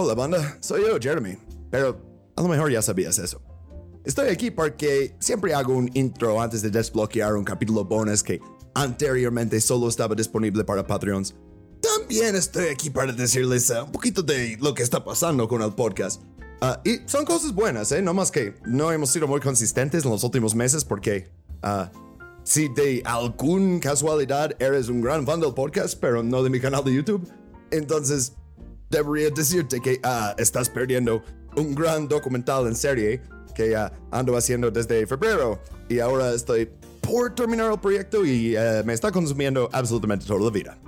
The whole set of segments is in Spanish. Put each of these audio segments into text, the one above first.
Hola banda, soy yo, Jeremy. Pero a lo mejor ya sabías eso. Estoy aquí porque siempre hago un intro antes de desbloquear un capítulo bonus que anteriormente solo estaba disponible para Patreons. También estoy aquí para decirles uh, un poquito de lo que está pasando con el podcast. Uh, y son cosas buenas, ¿eh? No más que no hemos sido muy consistentes en los últimos meses porque uh, si de algún casualidad eres un gran fan del podcast, pero no de mi canal de YouTube, entonces debería decirte que estás perdiendo un gran documental en serie que ando haciendo desde febrero y ahora estoy por terminar el proyecto y eh, me está consumiendo absolutamente toda la vida.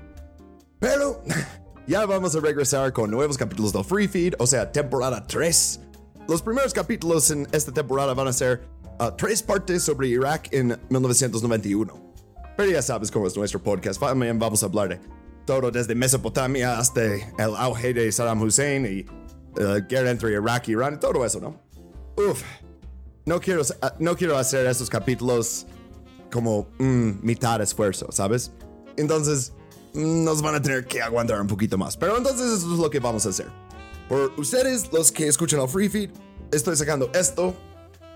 Pero ya vamos a regresar con nuevos capítulos del Free Feed, o sea, temporada 3. Los primeros capítulos en esta temporada van a ser uh, tres partes sobre Irak en 1991. Pero ya sabes cómo es nuestro podcast, vamos a hablar de todo desde Mesopotamia hasta el auge de Saddam Hussein y la uh, guerra entre Irak y Irán todo eso, ¿no? Uf, no quiero, uh, no quiero hacer esos capítulos como mm, mitad esfuerzo, ¿sabes? Entonces, nos van a tener que aguantar un poquito más. Pero entonces eso es lo que vamos a hacer. Por ustedes, los que escuchan el Free Feed, estoy sacando esto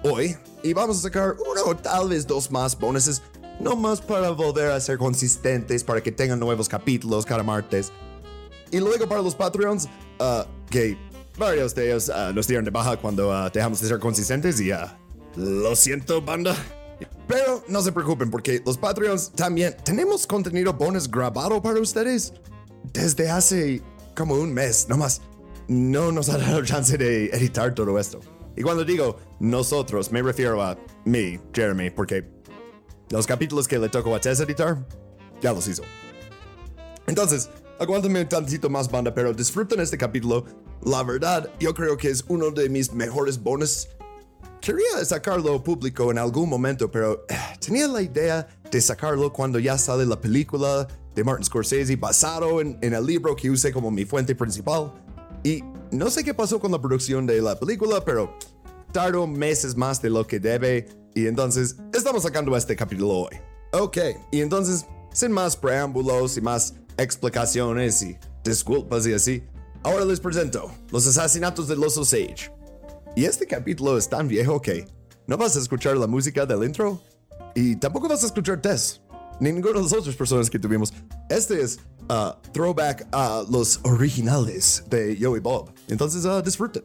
hoy y vamos a sacar uno o tal vez dos más bonuses, no más para volver a ser consistentes, para que tengan nuevos capítulos cada martes. Y luego para los Patreons, uh, que varios de ellos uh, nos dieron de baja cuando uh, dejamos de ser consistentes y lo siento, banda. Pero no se preocupen porque los Patreons también tenemos contenido bonus grabado para ustedes desde hace como un mes, nomás no nos ha dado chance de editar todo esto. Y cuando digo nosotros, me refiero a mí, Jeremy, porque los capítulos que le tocó a Tess editar, ya los hizo. Entonces, aguántame un tantito más, banda, pero disfruten este capítulo. La verdad, yo creo que es uno de mis mejores bonus Quería sacarlo público en algún momento, pero eh, tenía la idea de sacarlo cuando ya sale la película de Martin Scorsese basado en, el libro que usé como mi fuente principal. Y no sé qué pasó con la producción de la película, pero tardó meses más de lo que debe y entonces estamos sacando este capítulo hoy. Ok, y entonces, sin más preámbulos y más explicaciones y disculpas y así, ahora les presento los asesinatos de los Osage. Y este capítulo es tan viejo que no vas a escuchar la música del intro y tampoco vas a escuchar Tess, ni ninguna de las otras personas que tuvimos. Este es uh, throwback a los originales de Yo y Bob. Entonces uh, disfruten.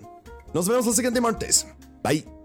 Nos vemos el siguiente martes. Bye.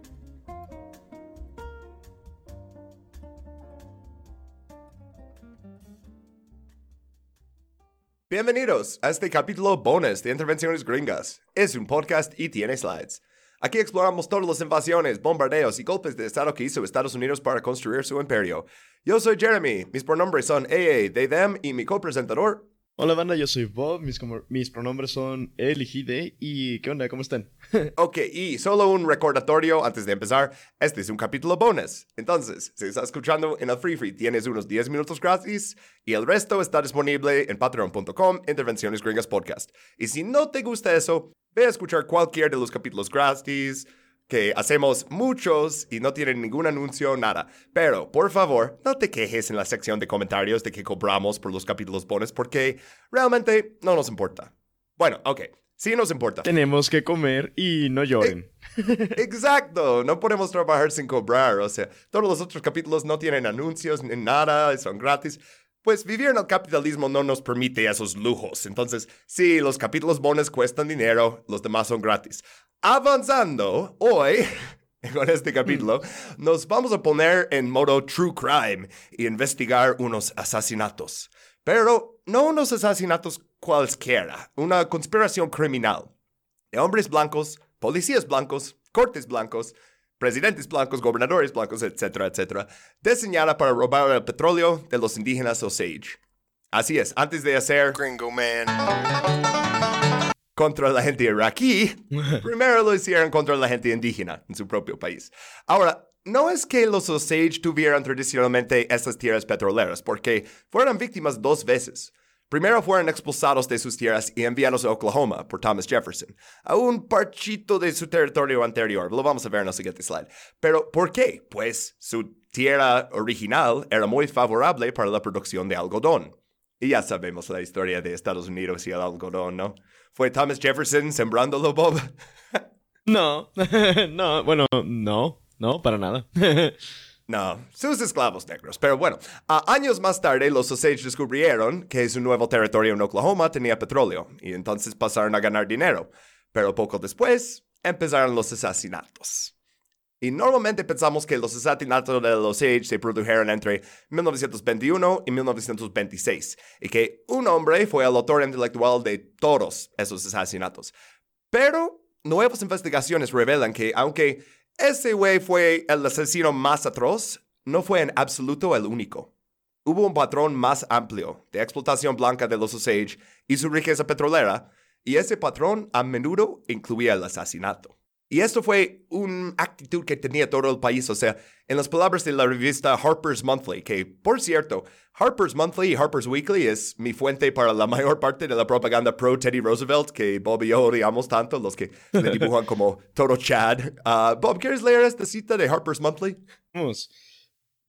Bienvenidos a este capítulo bonus de Intervenciones Gringas. Es un podcast y tiene slides. Aquí exploramos todas las invasiones, bombardeos y golpes de Estado que hizo Estados Unidos para construir su imperio. Yo soy Jeremy, mis pronombres son AA, they, them y mi copresentador. Hola banda, yo soy Bob, mis, mis pronombres son él y he, y ¿qué onda? ¿Cómo están? ok, y solo un recordatorio antes de empezar, este es un capítulo bonus. Entonces, si estás escuchando en el Free Free, tienes unos 10 minutos gratis y el resto está disponible en patreon.com, Intervenciones Gringas Podcast. Y si no te gusta eso, Ve a escuchar cualquier de los capítulos gratis, que hacemos muchos y no tienen ningún anuncio, nada. Pero, por favor, no te quejes en la sección de comentarios de que cobramos por los capítulos bonus porque realmente no nos importa. Bueno, ok, sí nos importa. Tenemos que comer y no lloren. Exacto, no podemos trabajar sin cobrar, o sea, todos los otros capítulos no tienen anuncios ni nada, son gratis. Pues vivir en el capitalismo no nos permite esos lujos. Entonces, sí, los capítulos bonus cuestan dinero, los demás son gratis. Avanzando, hoy, con este capítulo, nos vamos a poner en modo true crime y investigar unos asesinatos. Pero no unos asesinatos cualquiera, una conspiración criminal de hombres blancos, policías blancos, cortes blancos, presidentes blancos, gobernadores blancos, etcétera, etcétera, diseñada para robar el petróleo de los indígenas Osage. Así es, antes de hacer Gringo Man contra la gente iraquí, primero lo hicieron contra la gente indígena en su propio país. Ahora, no es que los Osage tuvieran tradicionalmente estas tierras petroleras, porque fueron víctimas dos veces. Primero fueron expulsados de sus tierras y enviados a Oklahoma por Thomas Jefferson, a un parchito de su territorio anterior. Lo vamos a ver en el siguiente slide. Pero, ¿por qué? Pues su tierra original era muy favorable para la producción de algodón. Y ya sabemos la historia de Estados Unidos y el algodón, ¿no? ¿Fue Thomas Jefferson sembrándolo, Bob? no, no, bueno, no, no, para nada. No, sus esclavos negros. Pero bueno, años más tarde los Osage descubrieron que su nuevo territorio en Oklahoma tenía petróleo y entonces pasaron a ganar dinero. Pero poco después empezaron los asesinatos. Y normalmente pensamos que los asesinatos de los Osage se produjeron entre 1921 y 1926 y que un hombre fue el autor intelectual de todos esos asesinatos. Pero nuevas investigaciones revelan que aunque ese güey fue el asesino más atroz. No fue en absoluto el único. Hubo un patrón más amplio de explotación blanca de los Osage y su riqueza petrolera, y ese patrón a menudo incluía el asesinato. Y esto fue una actitud que tenía todo el país, o sea, en las palabras de la revista Harper's Monthly, que por cierto, Harper's Monthly y Harper's Weekly es mi fuente para la mayor parte de la propaganda pro Teddy Roosevelt que Bob y yo odiamos tanto, los que le dibujan como todo Chad. Ah, Bob, ¿quieres leer esta cita de Harper's Monthly? Vamos.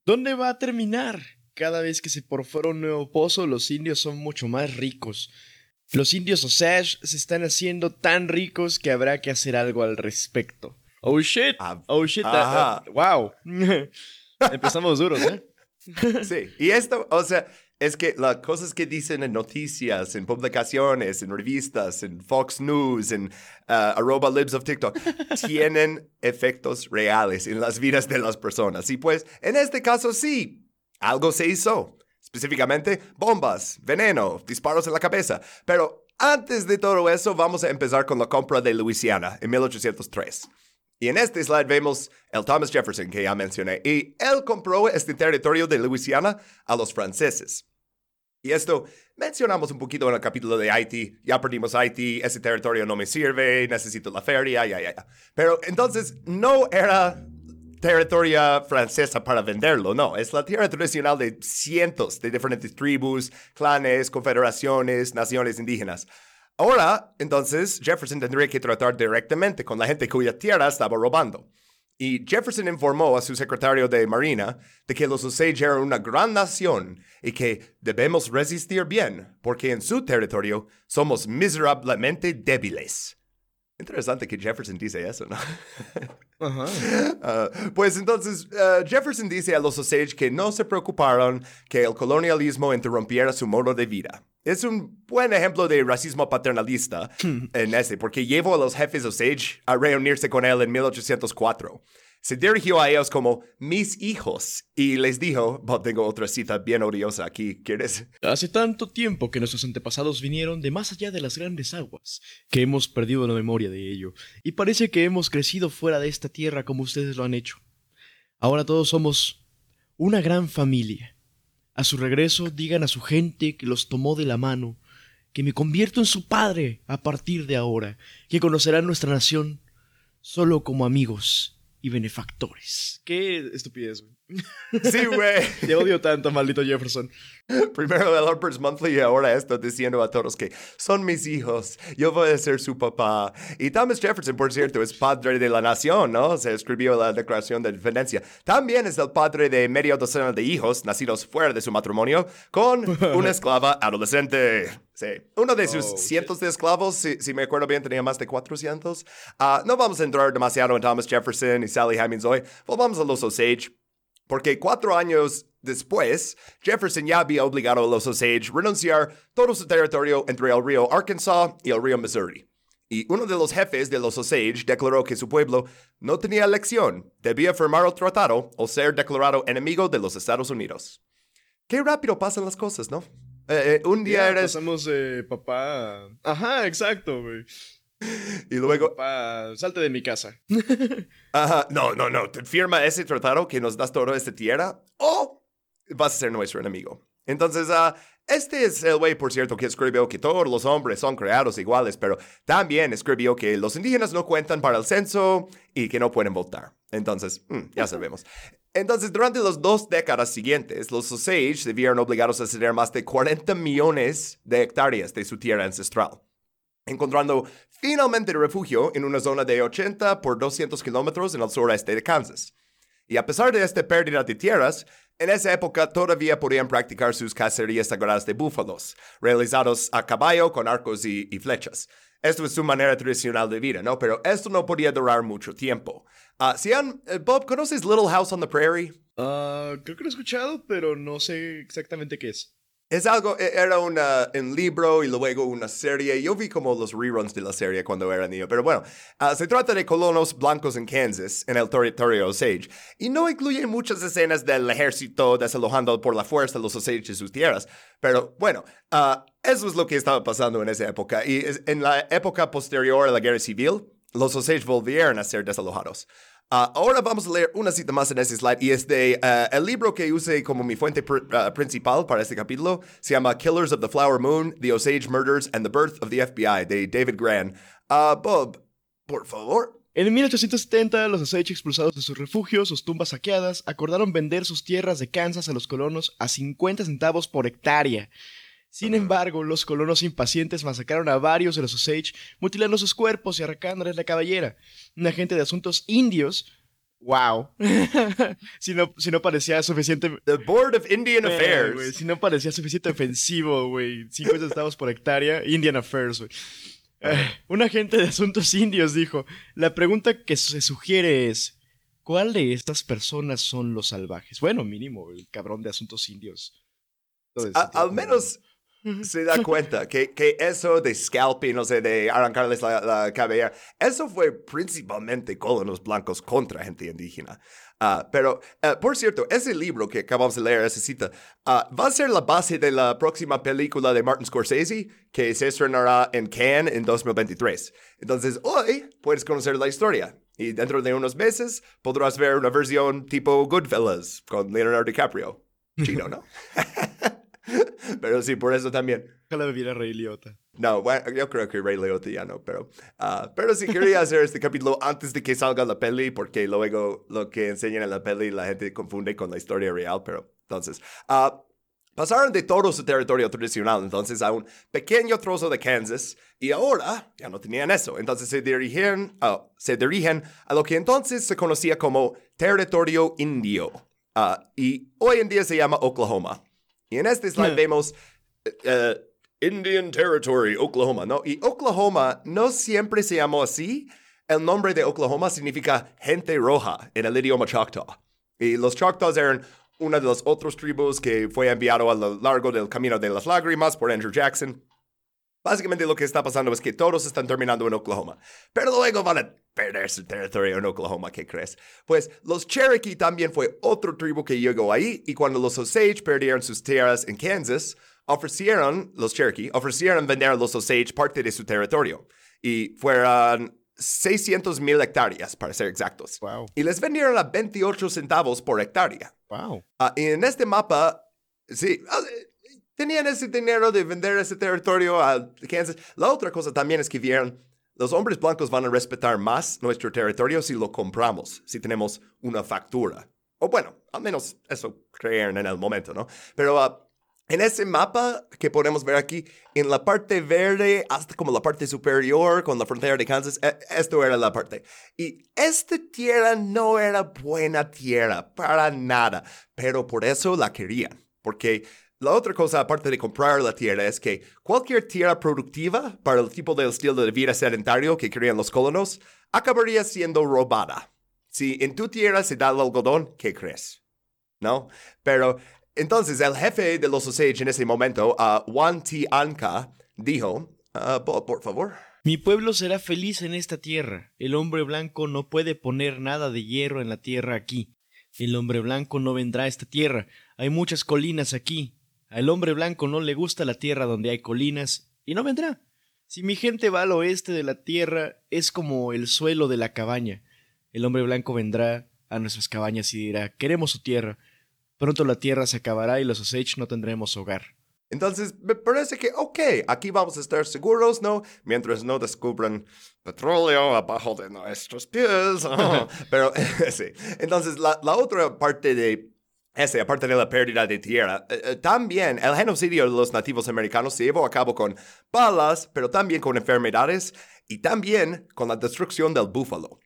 ¿Dónde va a terminar? Cada vez que se perfora un nuevo pozo, los indios son mucho más ricos. Los indios Osage se están haciendo tan ricos que habrá que hacer algo al respecto. Oh shit. Ah, oh shit. Ah, ah, wow. Empezamos duros, ¿eh? sí. Y esto, o sea, es que las cosas que dicen en noticias, en publicaciones, en revistas, en Fox News, en arroba libs of TikTok, tienen efectos reales en las vidas de las personas. Y pues, en este caso sí, algo se hizo específicamente bombas, veneno, disparos en la cabeza. Pero antes de todo eso, vamos a empezar con la compra de Luisiana en 1803. Y en este slide vemos el Thomas Jefferson que ya mencioné. Y él compró este territorio de Luisiana a los franceses. Y esto mencionamos un poquito en el capítulo de Haití. Ya perdimos Haití, ese territorio no me sirve, necesito la feria, ya, ya, ya. Pero entonces no era territorio francesa para venderlo, no, es la tierra tradicional de cientos de diferentes tribus, clanes, confederaciones, naciones indígenas. Ahora, entonces, Jefferson tendría que tratar directamente con la gente cuya tierra estaba robando. Y Jefferson informó a su secretario de Marina de que los Osage eran una gran nación y que debemos resistir bien, porque en su territorio somos miserablemente débiles. Interesante que Jefferson dice eso, ¿no? Ah, pues entonces, ah, Jefferson dice a los Osage que no se preocuparon que el colonialismo interrumpiera su modo de vida. Es un buen ejemplo de racismo paternalista en ese, porque llevó a los jefes Osage a reunirse con él en 1804 se dirigió a ellos como mis hijos y les dijo, tengo otra cita bien odiosa aquí, ¿quieres? Hace tanto tiempo que nuestros antepasados vinieron de más allá de las grandes aguas, que hemos perdido la memoria de ello, y parece que hemos crecido fuera de esta tierra como ustedes lo han hecho. Ahora todos somos una gran familia. A su regreso digan a su gente que los tomó de la mano, que me convierto en su padre a partir de ahora, que conocerán nuestra nación solo como amigos y benefactores. Qué estupidez, güey. Sí, güey. Te odio tanto, maldito Jefferson. Primero el Harper's Monthly y ahora esto diciendo a todos que son mis hijos, yo voy a ser su papá. Y Thomas Jefferson, por cierto, es padre de la nación, ¿no? Se escribió la Declaración de Independencia. También es el padre de medio docena de hijos nacidos fuera de su matrimonio con una esclava adolescente. Sí. Uno de sus oh, cientos de esclavos, si, me acuerdo bien, tenía más de 400. Ah, no vamos a entrar demasiado en Thomas Jefferson y Sally Hemings hoy. Volvamos a los Osage. Porque cuatro años después, Jefferson ya había obligado a los Osage a renunciar todo su territorio entre el río Arkansas y el río Missouri. Y uno de los jefes de los Osage declaró que su pueblo no tenía elección, debía firmar el tratado o ser declarado enemigo de los Estados Unidos. Qué rápido pasan las cosas, ¿no? Eh, eh, un día eres... Pasamos de papá... Ajá, exacto, güey. Y luego. salte de mi casa. Ajá, no, no, no. Te firma ese tratado que nos das toda esta tierra o vas a ser nuestro enemigo. Entonces, uh, este es el güey, por cierto, que escribió que todos los hombres son creados iguales, pero también escribió que los indígenas no cuentan para el censo y que no pueden votar. Entonces, mm, ya sabemos. Entonces, durante las dos décadas siguientes, los Osage se vieron obligados a ceder más de 40 millones de hectáreas de su tierra ancestral encontrando finalmente refugio en una zona de 80 por 200 kilómetros en el sureste de Kansas. Y a pesar de esta pérdida de tierras, En esa época todavía podían practicar sus cacerías sagradas de búfalos, realizados a caballo con arcos y, flechas. Esto es su manera tradicional de vida, ¿no? Pero esto no podía durar mucho tiempo. Ah, si han- eh, Bob, ¿conoces Little House on the Prairie? Ah, creo que lo he escuchado, pero no sé exactamente qué es. Es algo, e- era una, un libro y luego una serie. Yo vi como los reruns de la serie cuando era niño. Pero bueno, ah, se trata de colonos blancos en Kansas, en el territorio Osage. Y no incluye muchas escenas del ejército desalojando por la fuerza los Osage de sus tierras. Pero bueno, ah, eso es lo que estaba pasando en esa época. Y en la época posterior a la guerra civil, los Osage volvieron a ser desalojados. Ah, ahora vamos a leer una cita más en ese slide y es de ah, el libro que usé como mi fuente ah, principal para este capítulo. Se llama Killers of the Flower Moon, The Osage Murders and the Birth of the FBI de David Gran. Ah, Bob, por favor. En 1870, los Osage expulsados de sus refugios, sus tumbas saqueadas, acordaron vender sus tierras de Kansas a los colonos a 50 centavos por hectárea. Sin embargo, los colonos impacientes masacraron a varios de los Osage, mutilando sus cuerpos y arrancándoles la cabellera. Un agente de asuntos indios. ¡Wow! si, no, si no parecía suficiente. The Board of Indian Eh, Affairs. si no parecía suficiente ofensivo, güey. 50 centavos por hectárea. Indian Affairs, güey. Eh, un agente de asuntos indios dijo: La pregunta que se sugiere es: ¿Cuál de estas personas son los salvajes? Bueno, mínimo, el cabrón de asuntos indios. Entonces, A- tío, al como- menos se da cuenta que, que eso de scalping, no sé, de arrancarles la, la cabellera, eso fue principalmente colonos blancos contra gente indígena. Ah, pero, eh, por cierto, ese libro que acabamos de leer, esa cita, ah, va a ser la base de la próxima película de Martin Scorsese que se estrenará en Cannes en 2023. Entonces, hoy puedes conocer la historia. Y dentro de unos meses podrás ver una versión tipo Goodfellas con Leonardo DiCaprio. Chino, ¿no? pero sí, por eso también. Ojalá me viera Rey Liotta. No, bueno, yo creo que Ray Liotta ya no, pero, ah, pero sí quería hacer este capítulo antes de que salga la peli, porque luego lo que enseñan en la peli la gente confunde con la historia real, pero entonces, ah, pasaron de todo su territorio tradicional entonces a un pequeño trozo de Kansas y ahora ya no tenían eso, entonces se dirigen, ah, se dirigen a lo que entonces se conocía como territorio indio y hoy en día se llama Oklahoma. Y en este slide vemos eh, eh, Indian Territory, Oklahoma, ¿no? Y Oklahoma no siempre se llamó así. El nombre de Oklahoma significa gente roja en el idioma Choctaw. Y los Choctaws eran una de las otras tribus que fue enviado a lo largo del Camino de las Lágrimas por Andrew Jackson. Básicamente lo que está pasando es que todos están terminando en Oklahoma, pero luego van a perder su territorio en Oklahoma, ¿qué crees? Pues los Cherokee también fue otro tribu que llegó ahí y cuando los Osage perdieron sus tierras en Kansas, ofrecieron, los Cherokee, ofrecieron vender a los Osage parte de su territorio y fueron 600 mil hectáreas, para ser exactos. Wow. Y les vendieron a 28 centavos por hectárea. Wow. Ah, y en este mapa, sí, ah, tenían ese dinero de vender ese territorio a Kansas. La otra cosa también es que vieron, los hombres blancos van a respetar más nuestro territorio si lo compramos, si tenemos una factura. O bueno, al menos eso creyeron en el momento, ¿no? Pero ah, en ese mapa que podemos ver aquí, en la parte verde, hasta como la parte superior con la frontera de Kansas, eh, esto era la parte. Y esta tierra no era buena tierra, para nada, pero por eso la querían. Porque la otra cosa, aparte de comprar la tierra, es que cualquier tierra productiva para el tipo de estilo de vida sedentario que querían los colonos, acabaría siendo robada. Si en tu tierra se da el algodón, ¿qué crees? ¿No? Pero entonces el jefe de los Osage en ese momento, uh, Juan T. Anka, dijo, uh, por favor. Mi pueblo será feliz en esta tierra. El hombre blanco no puede poner nada de hierro en la tierra aquí. El hombre blanco no vendrá a esta tierra. Hay muchas colinas aquí. Al hombre blanco no le gusta la tierra donde hay colinas y no vendrá. Si mi gente va al oeste de la tierra, es como el suelo de la cabaña. El hombre blanco vendrá a nuestras cabañas y dirá, queremos su tierra. Pronto la tierra se acabará y los Osage no tendremos hogar. Entonces, me parece que, ok, aquí vamos a estar seguros, ¿no? Mientras no descubran petróleo abajo de nuestros pies. oh. Pero, sí. Entonces, la, la otra parte de ese, aparte de la pérdida de tierra, eh, eh, también el genocidio de los nativos americanos se llevó a cabo con balas, pero también con enfermedades y también con la destrucción del búfalo.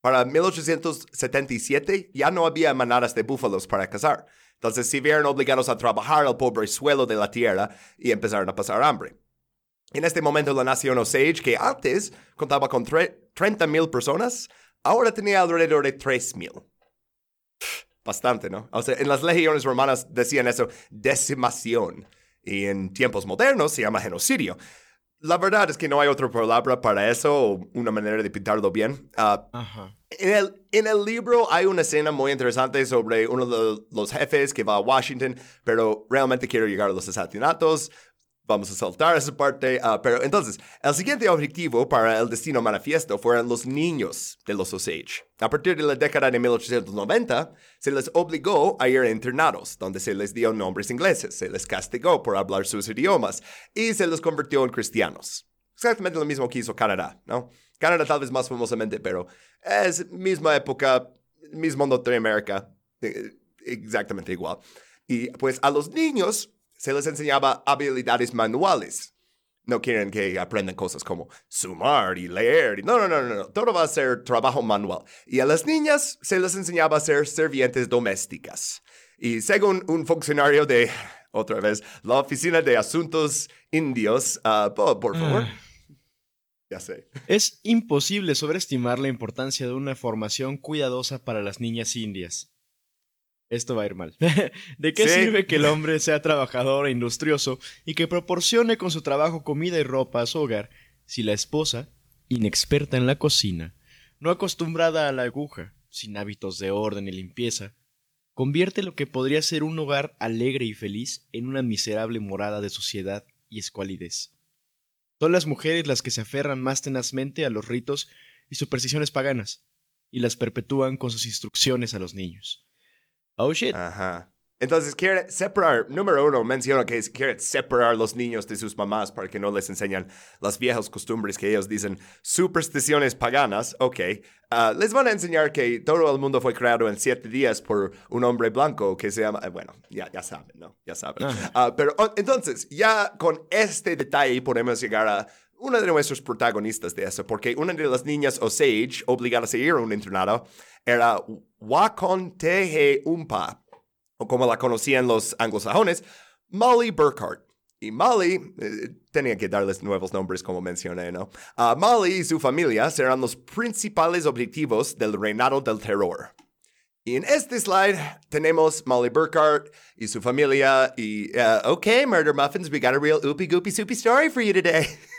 Para 1877 ya no había manadas de búfalos para cazar. Entonces se vieron obligados a trabajar al pobre suelo de la tierra y empezaron a pasar hambre. En este momento la nación Osage, que antes contaba con 30 mil personas, ahora tenía alrededor de 3 mil. Bastante, ¿no? O sea, en las legiones romanas decían eso, decimación. Y en tiempos modernos se llama genocidio. La verdad es que no hay otra palabra para eso o una manera de pintarlo bien. Ah, en, el, en el libro hay una escena muy interesante sobre uno de los jefes que va a Washington, pero realmente quiero llegar a los asesinatos vamos a saltar esa parte. Ah, pero entonces, el siguiente objetivo para el destino manifiesto fueron los niños de los Osage. A partir de la década de 1890, se les obligó a ir a internados, donde se les dio nombres ingleses, se les castigó por hablar sus idiomas y se les convirtió en cristianos. Exactamente lo mismo que hizo Canadá, ¿no? Canadá tal vez más famosamente, pero es misma época, mismo Norteamérica, eh, exactamente igual. Y pues a los niños se les enseñaba habilidades manuales. No quieren que aprendan cosas como sumar y leer. No, no, no, no, no. Todo va a ser trabajo manual. Y a las niñas se les enseñaba a ser servientes domésticas. Y según un funcionario de, otra vez, la Oficina de Asuntos Indios, uh, por, favor. Ah. Ya sé. Es imposible sobreestimar la importancia de una formación cuidadosa para las niñas indias esto va a ir mal. ¿De qué sirve que el hombre sea trabajador e industrioso y que proporcione con su trabajo comida y ropa a su hogar si la esposa, inexperta en la cocina, no acostumbrada a la aguja, sin hábitos de orden y limpieza, convierte lo que podría ser un hogar alegre y feliz en una miserable morada de suciedad y escualidez? Son las mujeres las que se aferran más tenazmente a los ritos y supersticiones paganas, y las perpetúan con sus instrucciones a los niños. Oh shit. Ajá. Entonces quiere separar, número uno, menciona que quiere separar los niños de sus mamás para que no les enseñan las viejas costumbres que ellos dicen supersticiones paganas. Ok, uh, les van a enseñar que todo el mundo fue creado en siete días por un hombre blanco que se llama, eh, bueno, ya, ya saben, ¿no? Ya saben. Uh, pero oh, entonces, ya con este detalle podemos llegar a una de nuestros protagonistas de eso, porque una de las niñas Osage obligadas a ir a un internado era Wakontehe Umpa, o como la conocían los anglosajones, Molly Burkhardt. Y Molly, eh, tenía que darles nuevos nombres como mencioné, ¿no? Uh, Molly y su familia serán los principales objetivos del reinado del terror. Y en este slide tenemos Molly Burkhardt y su familia y, uh, okay, Murder Muffins, we got a real oopy goopy soupy story for you today.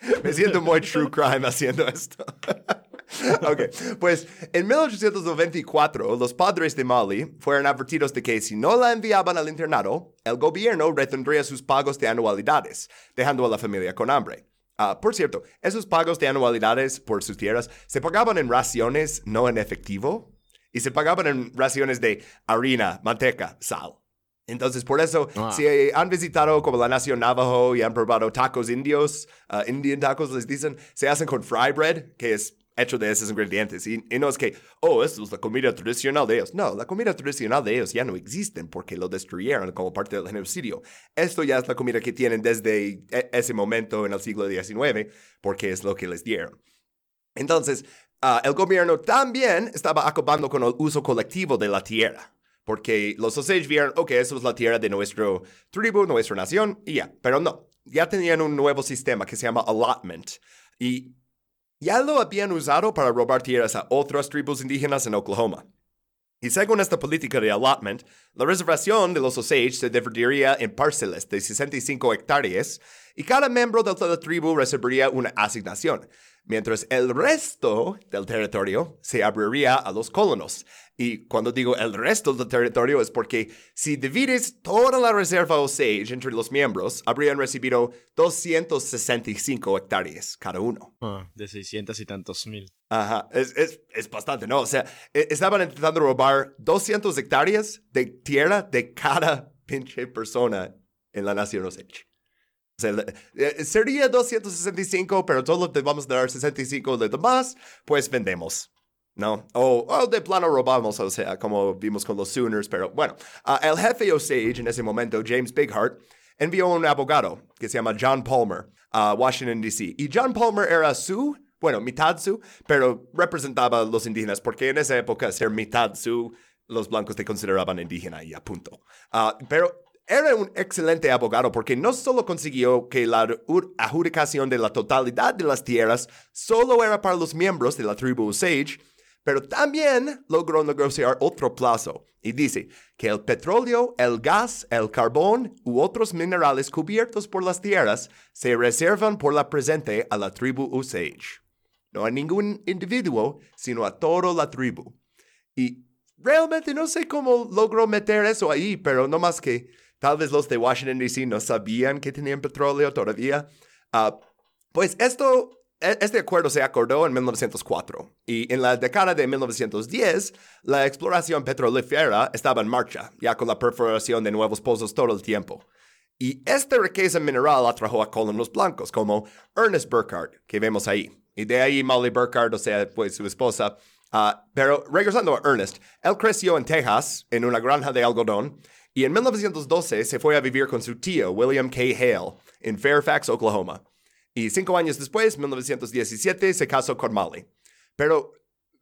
Me siento muy true crime haciendo esto. ok, pues en 1894 los padres de Molly fueron advertidos de que si no la enviaban al internado, el gobierno retendría sus pagos de anualidades, dejando a la familia con hambre. Ah, por cierto, esos pagos de anualidades por sus tierras se pagaban en raciones, no en efectivo, y se pagaban en raciones de harina, manteca, sal. Entonces, por eso, ah. si han visitado como la nación Navajo y han probado tacos indios, uh, Indian tacos les dicen, se hacen con fry bread, que es hecho de esos ingredientes. Y, no es que, oh, esto es la comida tradicional de ellos. No, la comida tradicional de ellos ya no existe porque lo destruyeron como parte del genocidio. Esto ya es la comida que tienen desde e, ese momento en el siglo XIX porque es lo que les dieron. Entonces, ah, el gobierno también estaba acabando con el uso colectivo de la tierra. Porque los Osage vieron, ok, eso es la tierra de nuestro tribu, nuestra nación, y ya. Pero no, ya tenían un nuevo sistema que se llama allotment. Y ya lo habían usado para robar tierras a otras tribus indígenas en Oklahoma. Y según esta política de allotment, la reservación de los Osage se dividiría en parcelas de 65 hectáreas y cada miembro de la tribu recibiría una asignación, mientras el resto del territorio se abriría a los colonos, y cuando digo el resto del territorio es porque si divides toda la reserva Osage entre los miembros, habrían recibido 265 hectáreas cada uno. Ah, de 600 y tantos mil. Ajá, es, es, es, bastante, ¿no? O sea, e, estaban intentando robar 200 hectáreas de tierra de cada pinche persona en la nación Osage. O eh, sería 265, pero todos te vamos a dar 65 de demás, pues vendemos. ¿no? O, de plano robamos, o sea, como vimos con los Sooners, pero bueno, ah, el jefe Osage en ese momento, James Bighart, envió un abogado que se llama John Palmer a Washington, D.C. Y John Palmer era su, bueno, mitad su, pero representaba a los indígenas, porque en esa época ser mitad su los blancos te consideraban indígena y a punto. Ah, pero era un excelente abogado porque no solo consiguió que la adjudicación de la totalidad de las tierras solo era para los miembros de la tribu Osage, pero también logró negociar otro plazo y dice que el petróleo, el gas, el carbón u otros minerales cubiertos por las tierras se reservan por la presente a la tribu Osage. No a ningún individuo, sino a toda la tribu. Y realmente no sé cómo logró meter eso ahí, pero no más que tal vez los de Washington, D.C. no sabían que tenían petróleo todavía. Ah, pues esto e, este acuerdo se acordó en 1904 y en la década de 1910 la exploración petrolífera estaba en marcha, ya con la perforación de nuevos pozos todo el tiempo. Y esta riqueza mineral atrajo a colonos blancos como Ernest Burkhardt, que vemos ahí. Y de ahí Molly Burkhardt, o sea, fue su esposa. Ah, pero regresando a Ernest, él creció en Texas, en una granja de algodón, y en 1912 se fue a vivir con su tío, William K. Hale, en Fairfax, Oklahoma. Y cinco años después, 1917, se casó con Molly. Pero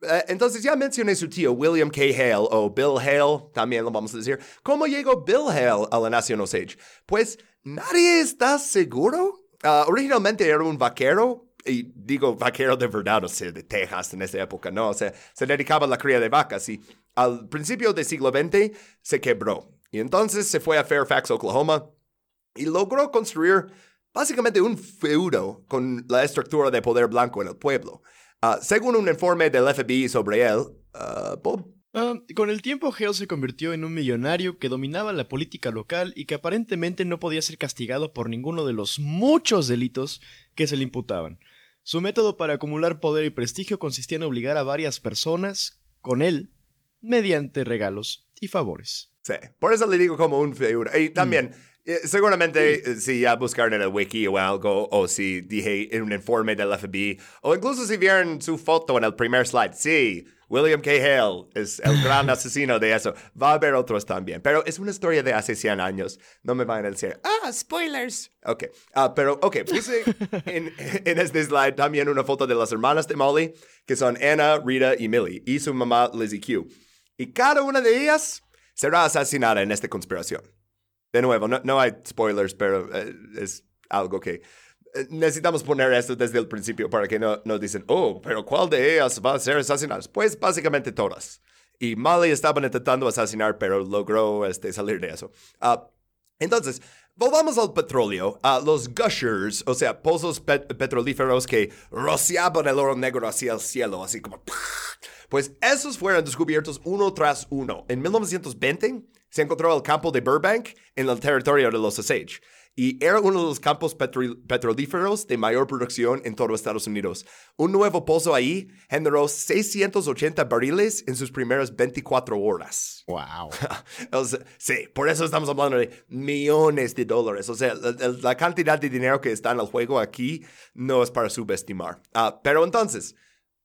eh, entonces ya mencioné su tío William K. Hale o Bill Hale, también lo vamos a decir. ¿Cómo llegó Bill Hale a la Nación Osage? Pues nadie está seguro. Ah, originalmente era un vaquero, y digo vaquero de verdad, o sea, de Texas en esa época, ¿no? O sea, se dedicaba a la cría de vacas y al principio del siglo XX se quebró. Y entonces se fue a Fairfax, Oklahoma, y logró construir básicamente un feudo con la estructura de poder blanco en el pueblo. Ah, según un informe del FBI sobre él, ah, Bob. Ah, con el tiempo, Hale se convirtió en un millonario que dominaba la política local y que aparentemente no podía ser castigado por ninguno de los muchos delitos que se le imputaban. Su método para acumular poder y prestigio consistía en obligar a varias personas con él mediante regalos y favores. Sí, por eso le digo como un feudo. Y también, mm. Eh, seguramente eh, si ya buscaron en el wiki o algo, o si dije en un informe del FBI, o incluso si vieron su foto en el primer slide, sí, William K. Hale es el gran asesino de eso. Va a haber otros también, pero es una historia de hace 100 años. No me van a decir, ah, spoilers. Ok, uh, pero ok, puse en, en, este slide también una foto de las hermanas de Molly, que son Anna, Rita y Millie, y su mamá Lizzie Q. Y cada una de ellas será asesinada en esta conspiración. De nuevo, no, hay spoilers, pero eh, es algo que eh, necesitamos poner esto desde el principio para que no nos dicen, oh, pero ¿cuál de ellas va a ser asesinada? Pues básicamente todas. Y Molly estaba intentando asesinar, pero logró este, salir de eso. Ah, entonces, volvamos al petróleo, a los gushers, o sea, pozos petrolíferos que rociaban el oro negro hacia el cielo, así como... Pues esos fueron descubiertos uno tras uno. En 1920 se encontró el campo de Burbank en el territorio de los Osage y era uno de los campos petrolíferos de mayor producción en todo Estados Unidos. Un nuevo pozo ahí generó 680 barriles en sus primeras 24 horas. ¡Wow! sí, por eso estamos hablando de millones de dólares. O sea, la, cantidad de dinero que está en el juego aquí no es para subestimar. Ah, pero entonces,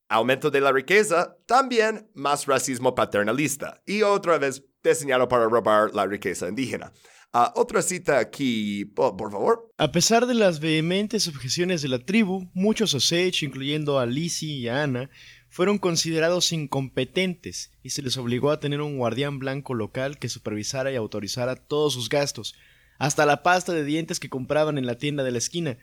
aumento de la riqueza, también más racismo paternalista. Y otra vez, diseñado para robar la riqueza indígena. Uh, otra cita aquí, por, favor. A pesar de las vehementes objeciones de la tribu, muchos Osage, incluyendo a Lizzie y a Anna, fueron considerados incompetentes y se les obligó a tener un guardián blanco local que supervisara y autorizara todos sus gastos, hasta la pasta de dientes que compraban en la tienda de la esquina.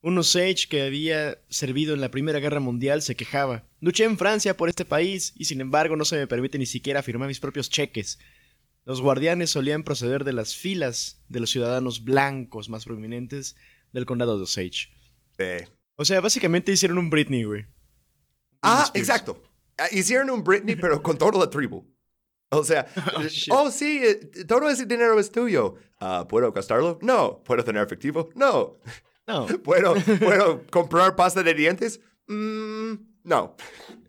Un Osage que había servido en la Primera Guerra Mundial se quejaba. Luché en Francia por este país y sin embargo no se me permite ni siquiera firmar mis propios cheques. Los guardianes solían proceder de las filas de los ciudadanos blancos más prominentes del condado de Osage. O sea, básicamente hicieron un Britney, güey. Ah, exacto. Ah, hicieron un Britney, pero con toda la tribu. O sea, oh, oh sí, eh, todo ese dinero es tuyo. Ah, ¿Puedo gastarlo? No. ¿Puedo tener efectivo? No. No. ¿Puedo, ¿Puedo comprar pasta de dientes? Mm, no.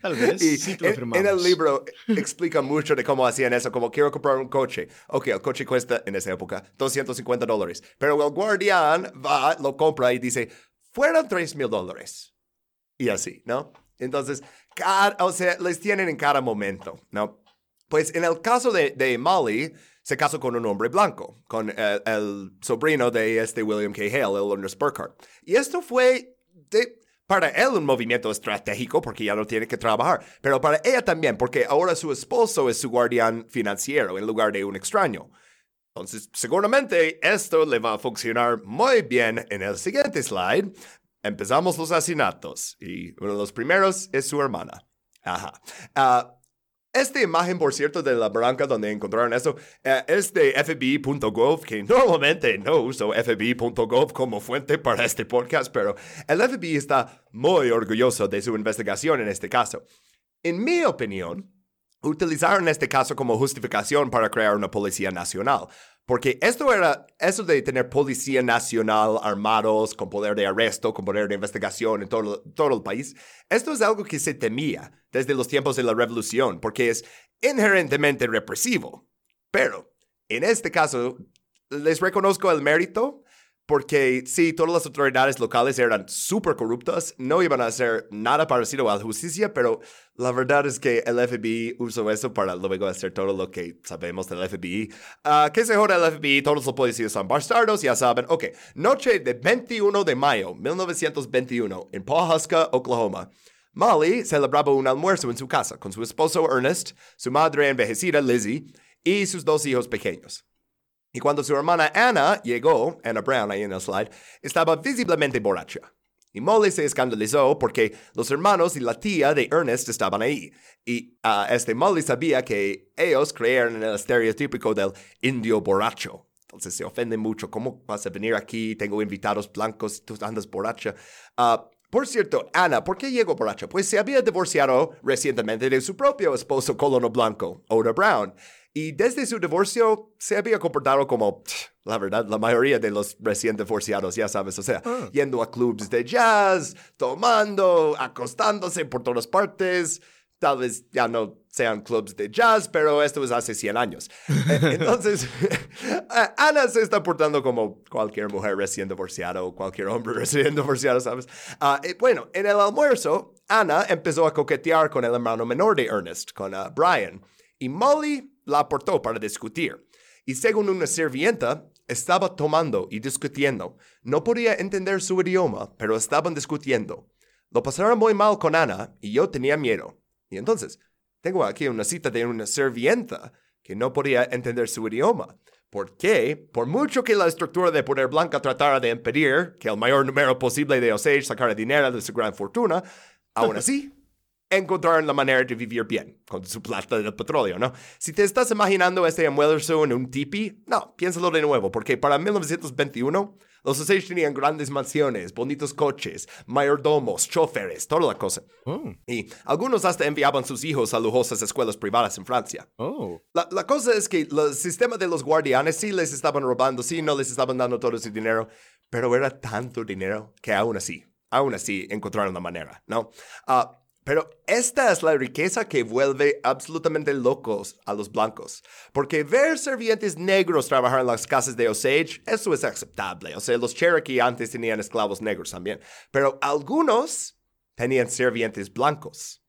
Tal vez. Y en, el libro explica mucho de cómo hacían eso, como quiero comprar un coche. Ok, el coche cuesta en esa época 250 dólares. Pero el guardián va, lo compra y dice, fueron 3 mil dólares. Y así, ¿no? Entonces, o sea, les tienen en cada momento, ¿no? Pues en el caso de, de Molly, se casó con un hombre blanco, con el, sobrino de este William K. Hale, el Ernest Burkhardt. Y esto fue de Para él un movimiento estratégico porque ya no tiene que trabajar, pero para ella también porque ahora su esposo es su guardián financiero en lugar de un extraño. Entonces, seguramente esto le va a funcionar muy bien en el siguiente slide. Empezamos los asesinatos y uno de los primeros es su hermana. Ajá. Ah, esta imagen, por cierto, de la barranca donde encontraron esto, eh, es de FBI.gov, que normalmente no uso FBI.gov como fuente para este podcast, pero el FBI está muy orgulloso de su investigación en este caso. En mi opinión, utilizaron este caso como justificación para crear una policía nacional. Porque esto era, eso de tener policía nacional armados, con poder de arresto, con poder de investigación en todo, todo el país, esto es algo que se temía desde los tiempos de la revolución, porque es inherentemente represivo. Pero, en este caso, les reconozco el mérito porque sí, todas las autoridades locales eran súper corruptas, no iban a hacer nada parecido a la justicia, pero la verdad es que el FBI usó eso para luego hacer todo lo que sabemos del FBI. Uh, ¿Qué se joda el FBI? Todos los policías son bastardos, ya saben. Ok, noche de 21 de mayo 1921 en Pawhuska, Oklahoma. Molly celebraba un almuerzo en su casa con su esposo Ernest, su madre envejecida Lizzie y sus dos hijos pequeños. Y cuando su hermana Anna llegó, Anna Brown ahí en el slide, estaba visiblemente borracha. Y Molly se escandalizó porque los hermanos y la tía de Ernest estaban ahí. Y uh, este Molly sabía que ellos creían en el estereotípico del indio borracho. Entonces se ofende mucho. ¿Cómo vas a venir aquí? Tengo invitados blancos, tú andas borracha. Uh, por cierto, Anna, ¿por qué llegó borracha? Pues se había divorciado recientemente de su propio esposo colono blanco, Oda Brown. Y desde su divorcio se había comportado como, la verdad, la mayoría de los recién divorciados, ya sabes, o sea, ah. yendo a clubs de jazz, tomando, acostándose por todas partes. Tal vez ya no sean clubs de jazz, pero esto es hace 100 años. E, entonces, Ana se está portando como cualquier mujer recién divorciada o cualquier hombre recién divorciado, ¿sabes? Ah, bueno, en el almuerzo, Ana empezó a coquetear con el hermano menor de Ernest, con ah, Brian. Y Molly la aportó para discutir. Y según una sirvienta, estaba tomando y discutiendo. No podía entender su idioma, pero estaban discutiendo. Lo pasaron muy mal con Ana y yo tenía miedo. Y entonces, tengo aquí una cita de una sirvienta que no podía entender su idioma. Porque, por mucho que la estructura de poder blanca tratara de impedir que el mayor número posible de Osage sacara dinero de su gran fortuna, aún así, encontraron la manera de vivir bien con su plata del petróleo, ¿no? Si te estás imaginando este almuerzo en un tipi, no, piénsalo de nuevo, porque para 1921 los Osage tenían grandes mansiones, bonitos coches, mayordomos, choferes, toda la cosa. Oh. Y algunos hasta enviaban sus hijos a lujosas escuelas privadas en Francia. Oh. La, la, cosa es que el sistema de los guardianes sí les estaban robando, sí no les estaban dando todo su dinero, pero era tanto dinero que aún así, aún así encontraron la manera, ¿no? Uh, pero esta es la riqueza que vuelve absolutamente locos a los blancos. Porque ver servientes negros trabajar en las casas de Osage, eso es aceptable. O sea, los Cherokee antes tenían esclavos negros también. Pero algunos tenían servientes blancos.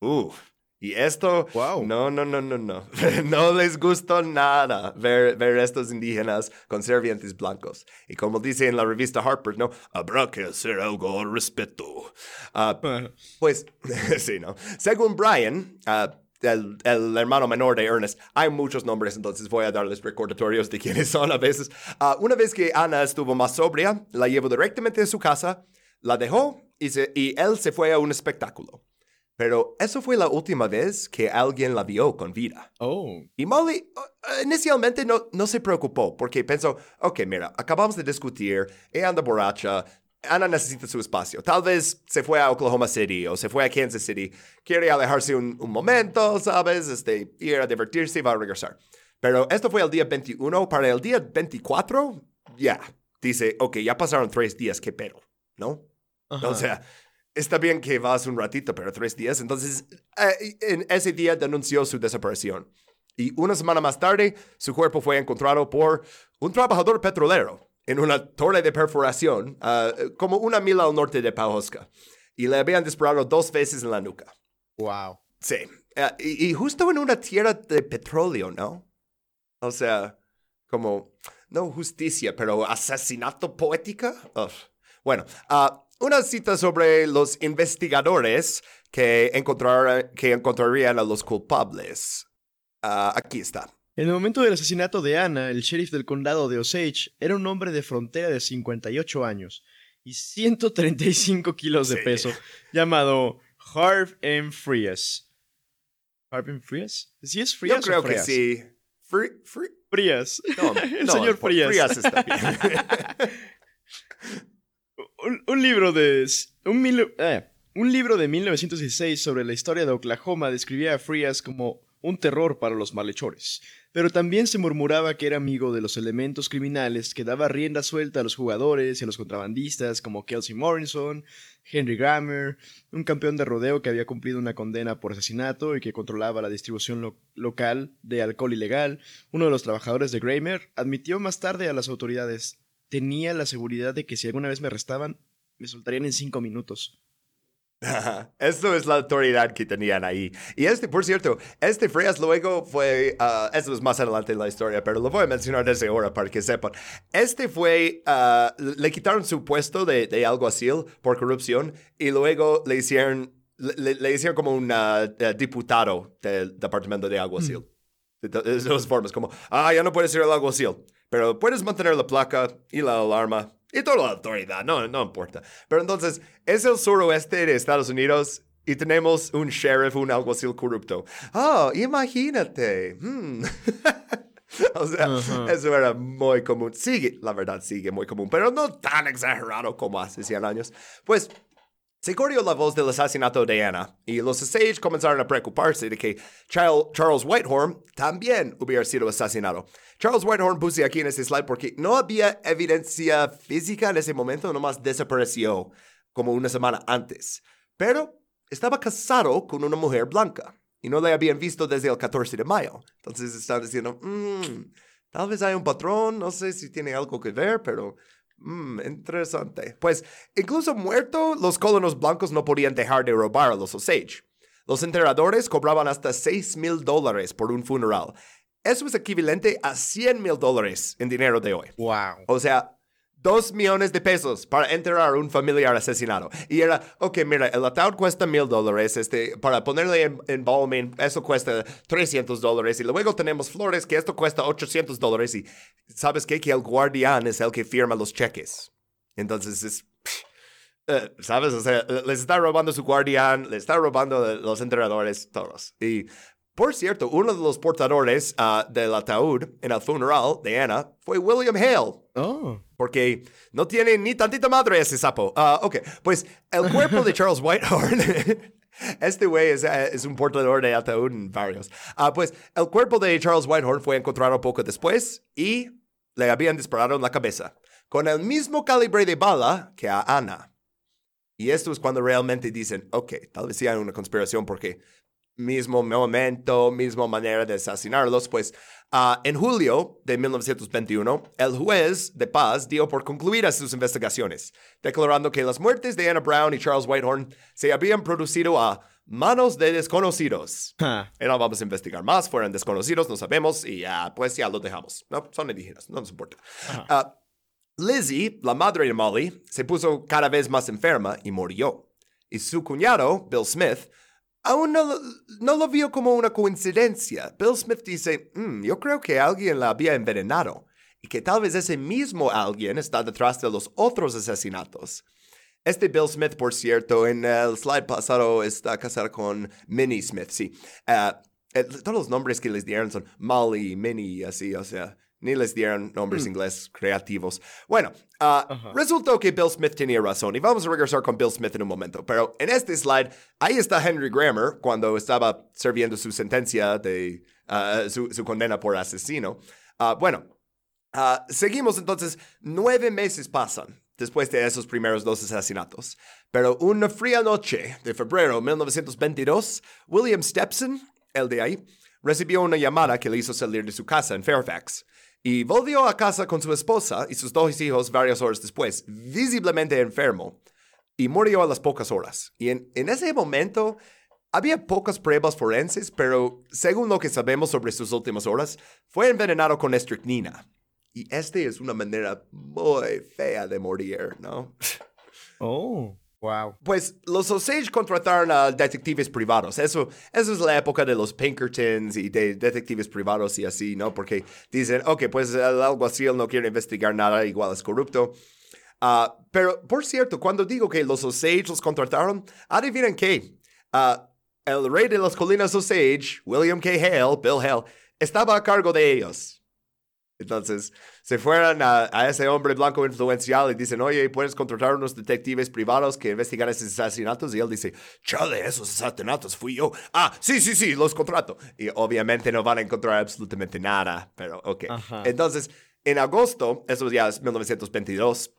Uf. Y esto, no, no, no, no, no. no les gustó nada ver, ver estos indígenas con servientes blancos. Y como dice en la revista Harper, ¿no? Habrá que hacer algo al respecto. Ah, pues, sí, ¿no? Según Brian, ah, el, el, hermano menor de Ernest. Hay muchos nombres, entonces voy a darles recordatorios de quiénes son a veces. Ah, una vez que Ana estuvo más sobria, la llevó directamente a su casa, la dejó y, y él se fue a un espectáculo. Pero eso fue la última vez que alguien la vio con vida. Oh. Y Molly uh, inicialmente no, no se preocupó porque pensó, ok, mira, acabamos de discutir, ella anda borracha, Ana necesita su espacio. Tal vez se fue a Oklahoma City o se fue a Kansas City. Quiere alejarse un, un momento, ¿sabes? Este, ir a divertirse y va a regresar. Pero esto fue el día 21. Para el día 24, ya. Dice, ok, ya pasaron tres días, ¿qué pero? ¿No? O sea, está bien que vas un ratito, pero tres días. Entonces, eh, en ese día denunció su desaparición. Y una semana más tarde, su cuerpo fue encontrado por un trabajador petrolero en una torre de perforación, ah, como una mila al norte de Pawhuska. Y le habían disparado dos veces en la nuca. Wow. Sí. Ah, y, justo en una tierra de petróleo, ¿no? O sea, como, no justicia, pero asesinato poética. Bueno, uh, una cita sobre los investigadores que, encontrar, que encontrarían a los culpables. Ah, aquí está. En el momento del asesinato de Anna, el sheriff del condado de Osage era un hombre de frontera de 58 años y 135 kilos de Sí. peso, llamado Harv M. Frias. ¿Harv M. Frias? ¿Sí es Frias Yo creo o que Frias? sí. Fri- fri- Frías. no, el no, señor Frías. Frías está bien. un, libro de. Eh, un libro de 1916 sobre la historia de Oklahoma describía a Frías como un terror para los malhechores, pero también se murmuraba que era amigo de los elementos criminales que daba rienda suelta a los jugadores y a los contrabandistas como Kelsey Morrison, Henry Grammer, un campeón de rodeo que había cumplido una condena por asesinato y que controlaba la distribución lo- local de alcohol ilegal. Uno de los trabajadores de Grammer admitió más tarde a las autoridades tenía la seguridad de que si alguna vez me arrestaban, me soltarían en cinco minutos. Esto es la autoridad que tenían ahí. Y este, por cierto, este Frías luego fue, esto es más adelante en la historia, pero lo voy a mencionar desde ahora para que sepan. Este fue, ah, le quitaron su puesto de, de alguacil por corrupción y luego le hicieron, le, hicieron como un eh, diputado del departamento de alguacil. De, to- de todas formas, como, ah, ya no puedes ser el alguacil, pero puedes mantener la placa y la alarma y toda la autoridad, no, no importa. Pero entonces, es el suroeste de Estados Unidos y tenemos un sheriff, un alguacil corrupto. Ah, imagínate. hmm. o sea, eso era muy común. Sigue, la verdad, sigue muy común, pero no tan exagerado como hace 100 años. Pues se corrió la voz del asesinato de Anna y los Sage comenzaron a preocuparse de que Charles Whitehorn también hubiera sido asesinado. Charles Whitehorn puse aquí en este slide porque no había evidencia física en ese momento, nomás desapareció como una semana antes. Pero estaba casado con una mujer blanca y no le habían visto desde el 14 de mayo. Entonces están diciendo, "Mm, tal vez hay un patrón, no sé si tiene algo que ver, pero mm, interesante. Pues incluso muerto, los colonos blancos no podían dejar de robar a los Osage. Los enterradores cobraban hasta 6 mil dólares por un funeral. Eso es equivalente a 100 mil dólares en dinero de hoy. ¡Wow! O sea, dos millones de pesos para enterrar a un familiar asesinado. Y era, ok, mira, el ataúd cuesta mil dólares, este, para ponerle en, eso cuesta 300 dólares. Y luego tenemos flores, que esto cuesta 800 dólares. Y sabes qué? Que el guardián es el que firma los cheques. Entonces es... eh, ¿Sabes? O sea, les está robando su guardián, le está robando los enterradores, todos. Y por cierto, uno de los portadores ah, del ataúd en el funeral de Anna fue William Hale. Oh. Porque no tiene ni tantita madre ese sapo. Ah, ok, pues el cuerpo de Charles Whitehorn. Este güey es, eh, es un portador de ataúd en varios. Ah, pues el cuerpo de Charles Whitehorn fue encontrado poco después y le habían disparado en la cabeza. Con el mismo calibre de bala que a Ana. Y esto es cuando realmente dicen, ok, tal vez sí hay una conspiración porque mismo momento, misma manera de asesinarlos, pues ah, en julio de 1921, el juez de paz dio por concluidas sus investigaciones, declarando que las muertes de Anna Brown y Charles Whitehorn se habían producido a manos de desconocidos. Y no vamos a investigar más, fueron desconocidos, no sabemos, y pues ya lo dejamos. No, son indígenas, no nos importa. Ah, Lizzie, la madre de Molly, se puso cada vez más enferma y murió. Y su cuñado, Bill Smith, aún no, no lo vio como una coincidencia. Bill Smith dice, "Mm, yo creo que alguien la había envenenado y que tal vez ese mismo alguien está detrás de los otros asesinatos. Este Bill Smith, por cierto, en el slide pasado está casado con Minnie Smith, sí. Eh, todos los nombres que les dieron son Molly, Minnie, así, o sea, ni les dieron nombres inglés creativos. Bueno, Ajá. resultó que Bill Smith tenía razón y vamos a regresar con Bill Smith en un momento, pero en este slide, ahí está Henry Grammer cuando estaba sirviendo su sentencia de ah, su, su condena por asesino. Ah, bueno, seguimos entonces, nueve meses pasan después de esos primeros dos asesinatos. Pero una fría noche de febrero de 1922, William Stepson, el de ahí, recibió una llamada que le hizo salir de su casa en Fairfax. Y volvió a casa con su esposa y sus dos hijos varias horas después, visiblemente enfermo. Y murió a las pocas horas. Y en, en ese momento había pocas pruebas forenses, pero según lo que sabemos sobre sus últimas horas, fue envenenado con estricnina. Y esta es una manera muy fea de morir, ¿no? Oh, Pues los Osage contrataron a detectives privados. Eso, eso es la época de los Pinkertons y de detectives privados y así, ¿no? Porque dicen, ok, pues el alguacil no quiere investigar nada, igual es corrupto. Ah, pero, por cierto, cuando digo que los Osage los contrataron, adivinen qué. Ah, el rey de las colinas Osage, William K. Hale, Bill Hale, estaba a cargo de ellos. Entonces, se fueron a, a, ese hombre blanco influencial y dicen, oye, ¿puedes contratar unos detectives privados que investigan esos asesinatos? Y él dice, chale, esos asesinatos fui yo. Ah, sí, sí, sí, los contrato. Y obviamente no van a encontrar absolutamente nada, pero ok. Ajá. Entonces, en agosto, eso ya es 1922,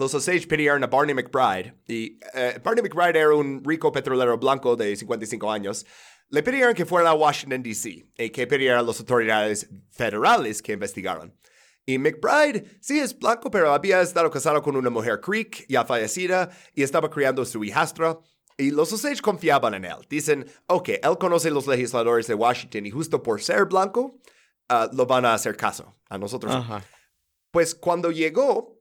los Osage pidieron a Barney McBride, y eh, Barney McBride era un rico petrolero blanco de 55 años, le pidieron que fuera a Washington, D.C. y que pidiera a las autoridades federales que investigaran. Y McBride sí es blanco, pero había estado casado con una mujer Creek, ya fallecida, y estaba criando a su hijastra. Y los Osage confiaban en él. Dicen, ok, él conoce los legisladores de Washington y justo por ser blanco, uh, lo van a hacer caso a nosotros. Ajá. Pues cuando llegó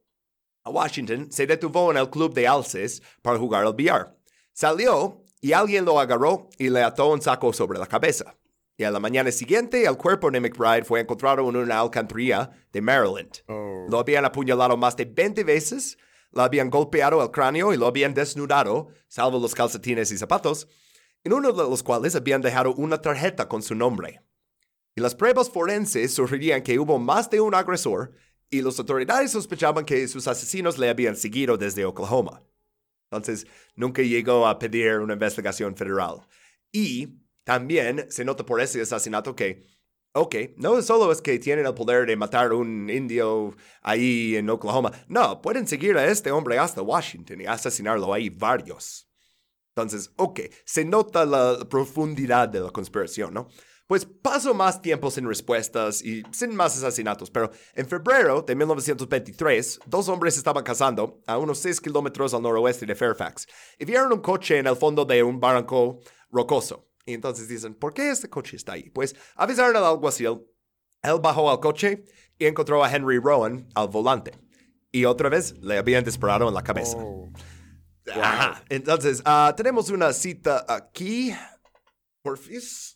a Washington, se detuvo en el club de alces para jugar al billar. Salió y alguien lo agarró y le ató un saco sobre la cabeza. Y a la mañana siguiente, el cuerpo de McBride fue encontrado en una alcantarilla de Maryland. Oh. Lo habían apuñalado más de 20 veces, lo habían golpeado el cráneo y lo habían desnudado, salvo los calcetines y zapatos, en uno de los cuales habían dejado una tarjeta con su nombre. Y las pruebas forenses sugerían que hubo más de un agresor y las autoridades sospechaban que sus asesinos le habían seguido desde Oklahoma. Entonces, nunca llegó a pedir una investigación federal. Y también se nota por ese asesinato que, ok, no solo es que tienen el poder de matar un indio ahí en Oklahoma, no, pueden seguir a este hombre hasta Washington y asesinarlo ahí varios. Entonces, ok, se nota la profundidad de la conspiración, ¿no? Pues pasó más tiempo sin respuestas y sin más asesinatos, pero en febrero de 1923, dos hombres estaban cazando a unos 6 kilómetros al noroeste de Fairfax y vieron un coche en el fondo de un barranco rocoso. Y entonces dicen, ¿por qué este coche está ahí? Pues avisaron al alguacil, él bajó al coche y encontró a Henry Rowan al volante. Y otra vez le habían disparado en la cabeza. Oh. Ajá. Entonces, ah, tenemos una cita aquí.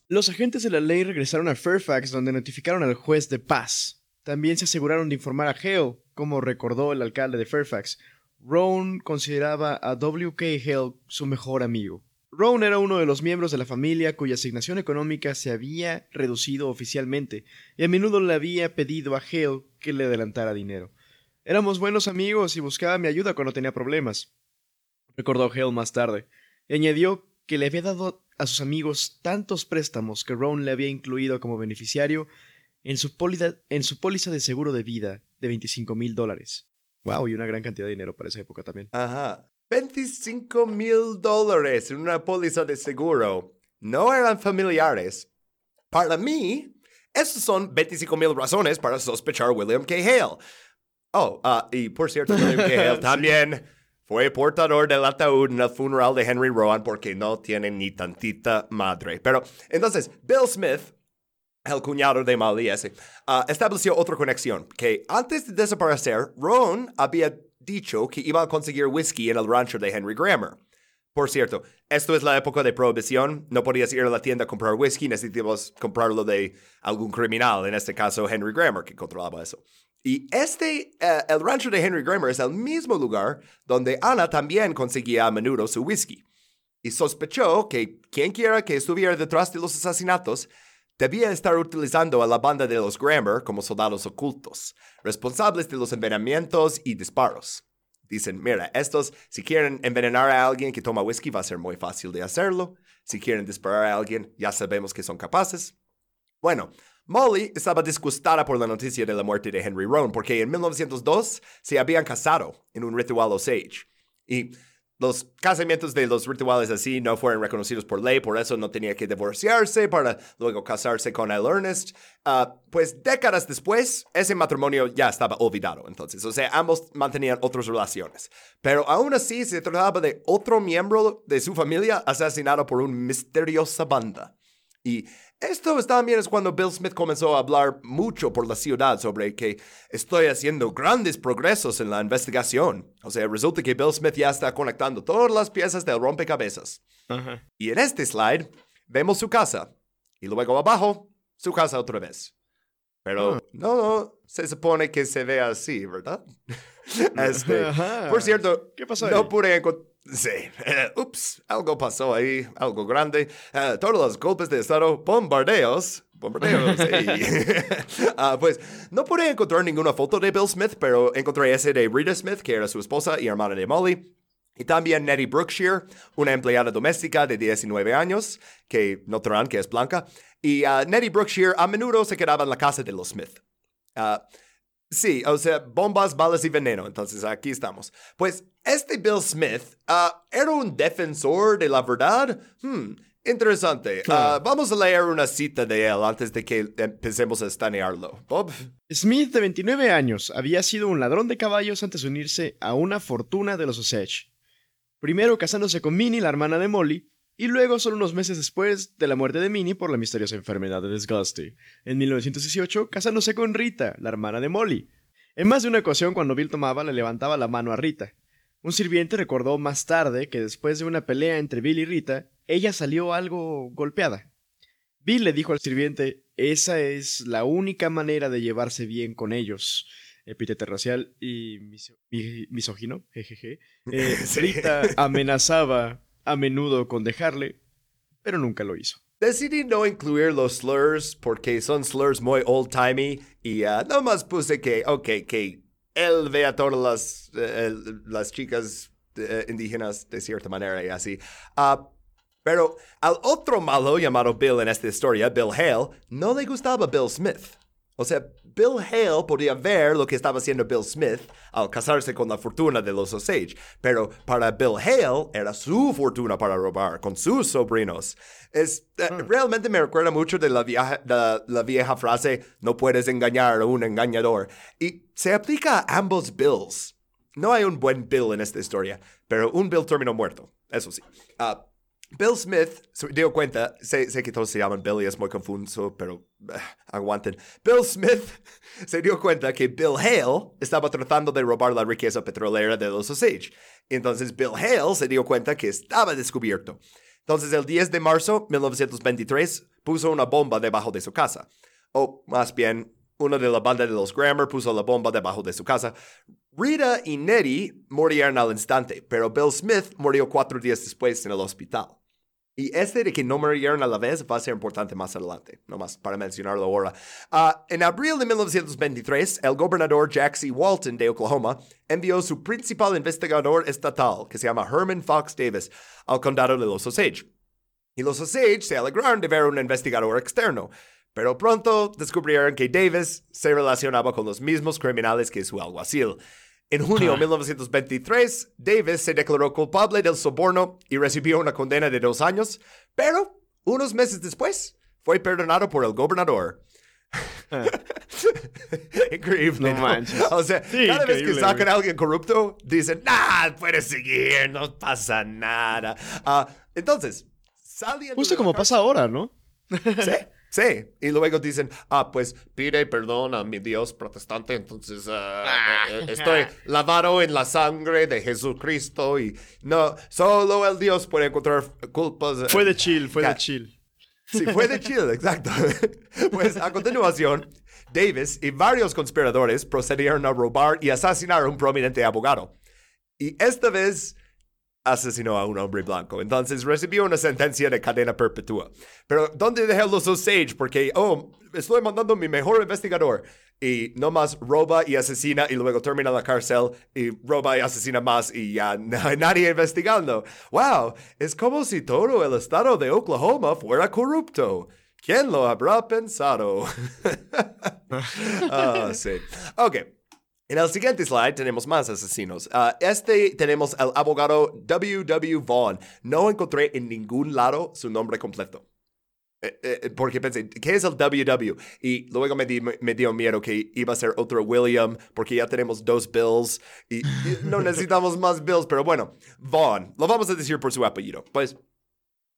Los agentes de la ley regresaron a Fairfax donde notificaron al juez de paz. También se aseguraron de informar a Hale, como recordó el alcalde de Fairfax. Rowan consideraba a W.K. Hale su mejor amigo. Rowan era uno de los miembros de la familia cuya asignación económica se había reducido oficialmente, y a menudo le había pedido a Hale que le adelantara dinero. Éramos buenos amigos y buscaba mi ayuda cuando tenía problemas, recordó Hale más tarde, y añadió que le había dado a sus amigos tantos préstamos que Rowan le había incluido como beneficiario en su, pólida- en su póliza de seguro de vida de 25 mil dólares. Wow, y una gran cantidad de dinero para esa época también. Ajá. 25 mil dólares en una póliza de seguro. No eran familiares. Para mí, esos son 25 mil razones para sospechar a William K. Hale. Oh, ah, y por cierto, William K. Hale también fue portador del ataúd en el funeral de Henry Rowan porque no tiene ni tantita madre. Pero entonces, Bill Smith, el cuñado de Molly ah, estableció otra conexión, que antes de desaparecer, Rowan había dicho que iba a conseguir whisky en el rancho de Henry Grammer. Por cierto, esto es la época de prohibición, no podías ir a la tienda a comprar whisky, necesitabas comprarlo de algún criminal, en este caso Henry Grammer, que controlaba eso. Y este, eh, el rancho de Henry Grammer es el mismo lugar donde Anna también conseguía a menudo su whisky. Y sospechó que quien quiera que estuviera detrás de los asesinatos debía estar utilizando a la banda de los Grammer como soldados ocultos, responsables de los envenenamientos y disparos. Dicen, mira, estos, si quieren envenenar a alguien que toma whisky, va a ser muy fácil de hacerlo. Si quieren disparar a alguien, ya sabemos que son capaces. Bueno, Molly estaba disgustada por la noticia de la muerte de Henry Rowan porque en 1902 se habían casado en un ritual Osage. Y los casamientos de los rituales así no fueron reconocidos por ley, por eso no tenía que divorciarse para luego casarse con el Ernest. Ah, pues décadas después, ese matrimonio ya estaba olvidado entonces. O sea, ambos mantenían otras relaciones. Pero aún así se trataba de otro miembro de su familia asesinado por una misteriosa banda. Y esto también es cuando Bill Smith comenzó a hablar mucho por la ciudad sobre que estoy haciendo grandes progresos en la investigación. O sea, resulta que Bill Smith ya está conectando todas las piezas del rompecabezas. Y en este slide vemos su casa. Y luego abajo, su casa otra vez. Pero ah. no, no, se supone que se ve así, ¿verdad? este, por cierto, ¿qué pasó? No pude encontrar Sí, eh, ups, algo pasó ahí, algo grande. Eh, todos los golpes de Estado, bombardeos, bombardeos, sí. uh, pues no pude encontrar ninguna foto de Bill Smith, pero encontré ese de Rita Smith, que era su esposa y hermana de Molly. Y también Nettie Brookshire, una empleada doméstica de 19 años, que notarán que es blanca. Y uh, Nettie Brookshire a menudo se quedaba en la casa de los Smith. Uh, Sí, o sea, bombas, balas y veneno. Entonces aquí estamos. Pues este Bill Smith ah, era un defensor de la verdad. Hmm, interesante. Ah, vamos a leer una cita de él antes de que empecemos a estanearlo. Bob. Smith, de 29 años, había sido un ladrón de caballos antes de unirse a una fortuna de los Osage. Primero casándose con Minnie, la hermana de Molly, y luego, solo unos meses después de la muerte de Minnie por la misteriosa enfermedad de desgaste, en 1918, casándose con Rita, la hermana de Molly. En más de una ocasión, cuando Bill tomaba, le levantaba la mano a Rita. Un sirviente recordó más tarde que después de una pelea entre Bill y Rita, ella salió algo golpeada. Bill le dijo al sirviente, esa es la única manera de llevarse bien con ellos. Epítete racial y misógino, jejeje. Eh, Rita amenazaba a menudo con dejarle, pero nunca lo hizo. Decidí no incluir los slurs porque son slurs muy old-timey y uh, nomás puse que, ok, que él ve a todas las, eh, las chicas eh, indígenas de cierta manera y así. Uh, pero al otro malo llamado Bill en esta historia, Bill Hale, no le gustaba Bill Smith. O sea, Bill Hale podía ver lo que estaba haciendo Bill Smith al casarse con la fortuna de los Osage, pero para Bill Hale era su fortuna para robar con sus sobrinos. Es, eh, hmm. Realmente me recuerda mucho de la, vieja, la vieja frase, no puedes engañar a un engañador. Y se aplica a ambos Bills. No hay un buen Bill en esta historia, pero un Bill terminó muerto, eso sí. Ah, Bill Smith se dio cuenta, sé, sé, que todos se llaman Bill y es muy confuso, pero uh, aguanten. Bill Smith se dio cuenta que Bill Hale estaba tratando de robar la riqueza petrolera de los Osage. Entonces Bill Hale se dio cuenta que estaba descubierto. Entonces el 10 de marzo de 1923 puso una bomba debajo de su casa. O más bien, uno de la banda de los Grammar puso la bomba debajo de su casa. Rita y Nettie murieron al instante, pero Bill Smith murió cuatro días después en el hospital. Y este de que no murieron a la vez va a ser importante más adelante, nomás para mencionarlo ahora. Ah, en abril de 1923, el gobernador Jack C. Walton de Oklahoma envió su principal investigador estatal, que se llama Herman Fox Davis, al condado de los Osage. Y los Osage se alegraron de ver un investigador externo, pero pronto descubrieron que Davis se relacionaba con los mismos criminales que su alguacil. En junio de 1923, Davis se declaró culpable del soborno y recibió una condena de dos años, pero unos meses después fue perdonado por el gobernador. Increíble. No, manches. O sea, cada vez que sacan a alguien corrupto, dicen, nah, puedes seguir, no pasa nada. Uh, entonces, saliendo. Justo como pasa ahora, ¿no? sí. Sí, y luego dicen, ah, pues pide perdón a mi Dios protestante, entonces ah. Eh, estoy lavado en la sangre de Jesucristo y no, solo el Dios puede encontrar culpas. Fue de chill, fue de chill. Sí, fue de chill, exacto. pues a continuación, Davis y varios conspiradores procedieron a robar y asesinar a un prominente abogado. Y esta vez asesinó a un hombre blanco. Entonces recibió una sentencia de cadena perpetua. Pero ¿dónde dejé los Osage? Porque, oh, estoy mandando mi mejor investigador. Y nomás roba y asesina y luego termina la cárcel y roba y asesina más y ya no hay nadie investigando. ¡Wow! Es como si todo el estado de Oklahoma fuera corrupto. ¿Quién lo habrá pensado? ah, sí. Ok. En el siguiente slide tenemos más asesinos. Uh, este tenemos al abogado W.W. Vaughn. No encontré en ningún lado su nombre completo. Eh, eh, porque pensé, ¿qué es el WW? Y luego me, me, dio miedo que iba a ser otro William, porque ya tenemos dos Bills y, y no necesitamos más Bills, pero bueno, Vaughn, lo vamos a decir por su apellido. Pues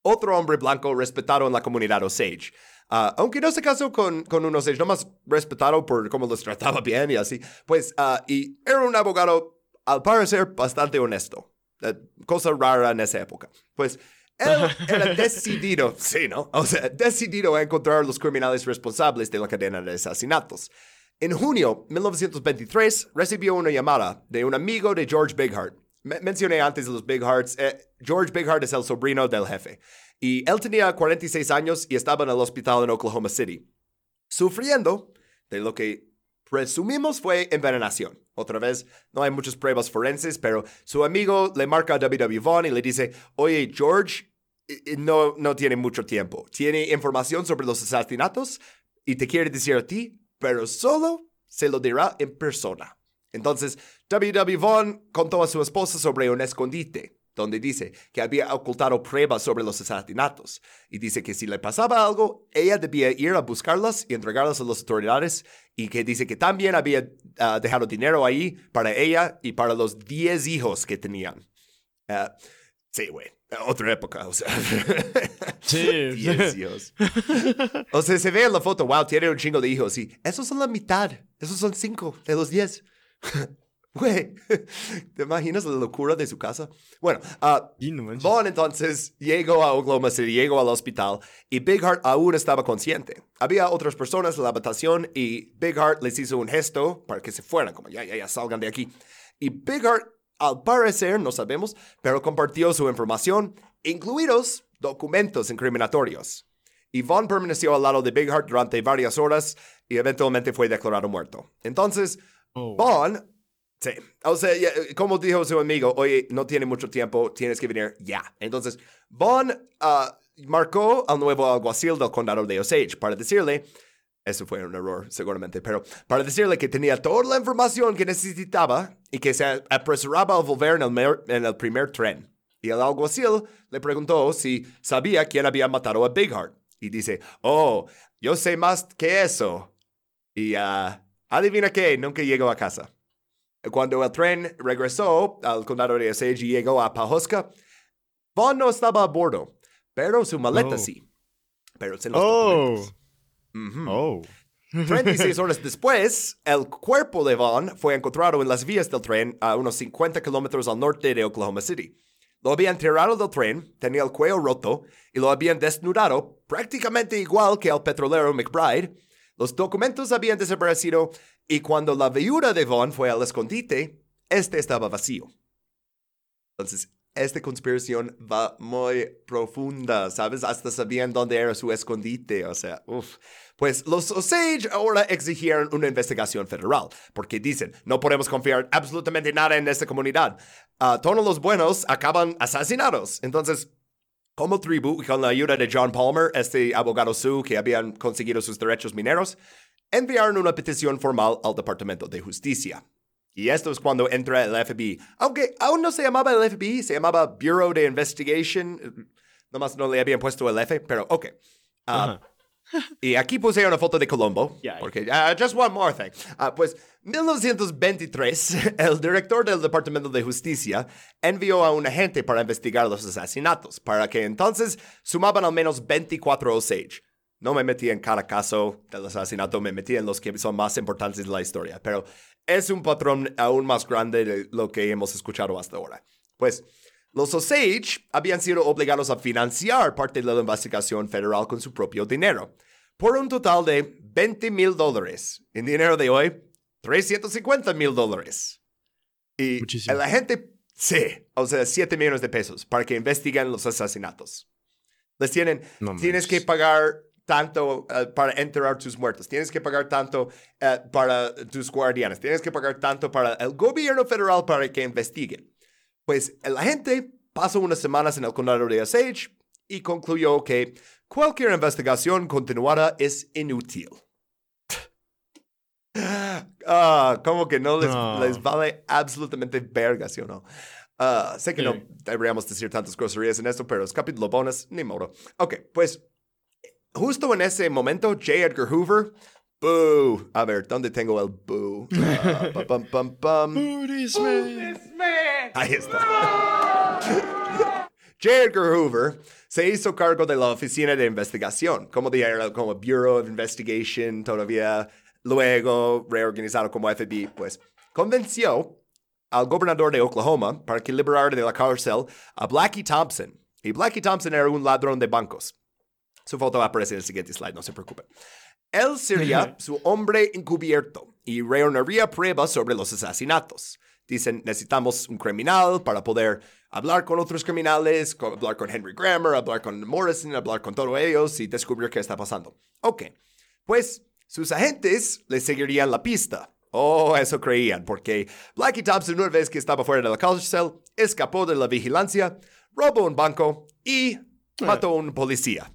otro hombre blanco respetado en la comunidad Osage. Ah, aunque no se casó con, con un Osage, nomás respetado por cómo los trataba bien y así. Pues, ah, y era un abogado, al parecer, bastante honesto. Eh, cosa rara en esa época. Pues, él era decidido, sí, ¿no? O sea, decidido a encontrar a los criminales responsables de la cadena de asesinatos. En junio de 1923 recibió una llamada de un amigo de George Bighart. mencioné antes de los Bigharts. Eh, George Bighart es el sobrino del jefe. Y él tenía 46 años y estaba en el hospital en Oklahoma City, sufriendo de lo que presumimos fue envenenación. Otra vez, no hay muchas pruebas forenses, pero su amigo le marca a W.W. Vaughn y le dice, oye, George no, no tiene mucho tiempo. Tiene información sobre los asesinatos y te quiere decir a ti pero solo se lo dirá en persona. Entonces, W.W. Vaughn contó a su esposa sobre un escondite, donde dice que había ocultado pruebas sobre los asesinatos, y dice que si le pasaba algo, ella debía ir a buscarlas y entregarlas a las autoridades, y que dice que también había ah, dejado dinero ahí para ella y para los 10 hijos que tenían. Ah, sí, güey. Otra época, o sea. Sí. Dios. O sea, se ve en la foto, wow, tiene un chingo de hijos. Y esos son la mitad. Esos son cinco de los diez. Güey, ¿te imaginas la locura de su casa? Bueno, uh, Vaughn entonces llegó a Oklahoma City, llegó al hospital y Big Heart aún estaba consciente. Había otras personas en la habitación y Big Heart les hizo un gesto para que se fueran, como ya, ya, ya, salgan de aquí. Y Big Heart al parecer, no sabemos, pero compartió su información, incluidos documentos incriminatorios. Y Vaughn permaneció al lado de Big Heart durante varias horas y eventualmente fue declarado muerto. Entonces, oh. Vaughn, sí, o sea, como dijo su amigo, oye, no tiene mucho tiempo, tienes que venir ya. Entonces, Vaughn ah, marcó al nuevo alguacil del condado de Osage para decirle, eso fue un error, seguramente, pero para decirle que tenía toda la información que necesitaba y que se apresuraba a volver en el, en el primer tren. Y el alguacil le preguntó si sabía quién había matado a Big Heart. Y dice, oh, yo sé más que eso. Y uh, adivina qué, nunca llegó a casa. Cuando el tren regresó al condado de Osage y llegó a Pahosca, Vaughn no estaba a bordo, pero su maleta oh. sí. Pero se los oh. 36 horas después, el cuerpo de Vaughn fue encontrado en las vías del tren a unos 50 kilómetros al norte de Oklahoma City. Lo habían tirado del tren, tenía el cuello roto y lo habían desnudado, prácticamente igual que el petrolero McBride. Los documentos habían desaparecido y cuando la viuda de Vaughn fue al escondite, este estaba vacío. Entonces, esta conspiración va muy profunda, ¿sabes? Hasta sabían dónde era su escondite, o sea, uff. Pues los Osage ahora exigieron una investigación federal, porque dicen, no podemos confiar absolutamente nada en esta comunidad. Uh, todos los buenos acaban asesinados. Entonces, como tribu, con la ayuda de John Palmer, este abogado Sioux que habían conseguido sus derechos mineros, enviaron una petición formal al Departamento de Justicia. Y esto es cuando entra el FBI. Aunque aún no se llamaba el FBI, se llamaba Bureau de Investigation. Nomás no le habían puesto el F, pero ok. Uh, y aquí puse una foto de Colombo, porque uh, just one more thing. Uh, pues 1923, el director del Departamento de Justicia envió a un agente para investigar los asesinatos, para que entonces sumaban al menos 24 Osage. No me metí en cada caso del asesinato, me metí en los que son más importantes de la historia, pero es un patrón aún más grande de lo que hemos escuchado hasta ahora. Pues los Osage habían sido obligados a financiar parte de la investigación federal con su propio dinero, por un total de 20 mil dólares. En dinero de hoy, 350 mil dólares. Y la gente, sí, o sea, 7 millones de pesos para que investiguen los asesinatos. Les tienen, tienes que pagar tanto eh, para enterrar tus muertos, tienes que pagar tanto eh, para tus guardianes, tienes que pagar tanto para el gobierno federal para que investiguen. Pues la gente pasó unas semanas en el condado de Osage y concluyó que cualquier investigación continuada es inútil. ah, como que no les, vale absolutamente verga, ¿sí o no? Ah, sé que no deberíamos decir tantas groserías en esto, pero es capítulo bonus, ni modo. Ok, pues justo en ese momento, J. Edgar Hoover Boo. A ver, ¿dónde tengo el boo? Uh, pum, pum, pum, Ahí está. J. Edgar Hoover se hizo cargo de la oficina de investigación, como dije, era como Bureau of Investigation todavía, luego reorganizado como FBI, pues convenció al gobernador de Oklahoma para que liberara de la cárcel a Blackie Thompson. Y Blackie Thompson era un ladrón de bancos. Su foto aparece en el siguiente slide, no se preocupen. Él sería su hombre encubierto y reuniría pruebas sobre los asesinatos. Dicen, necesitamos un criminal para poder hablar con otros criminales, hablar con Henry Grammer, hablar con Morrison, hablar con todos ellos y descubrir qué está pasando. Ok, pues sus agentes le seguirían la pista. Oh, eso creían, porque Blackie Thompson, una vez que estaba fuera de la cárcel, escapó de la vigilancia, robó un banco y mató a un policía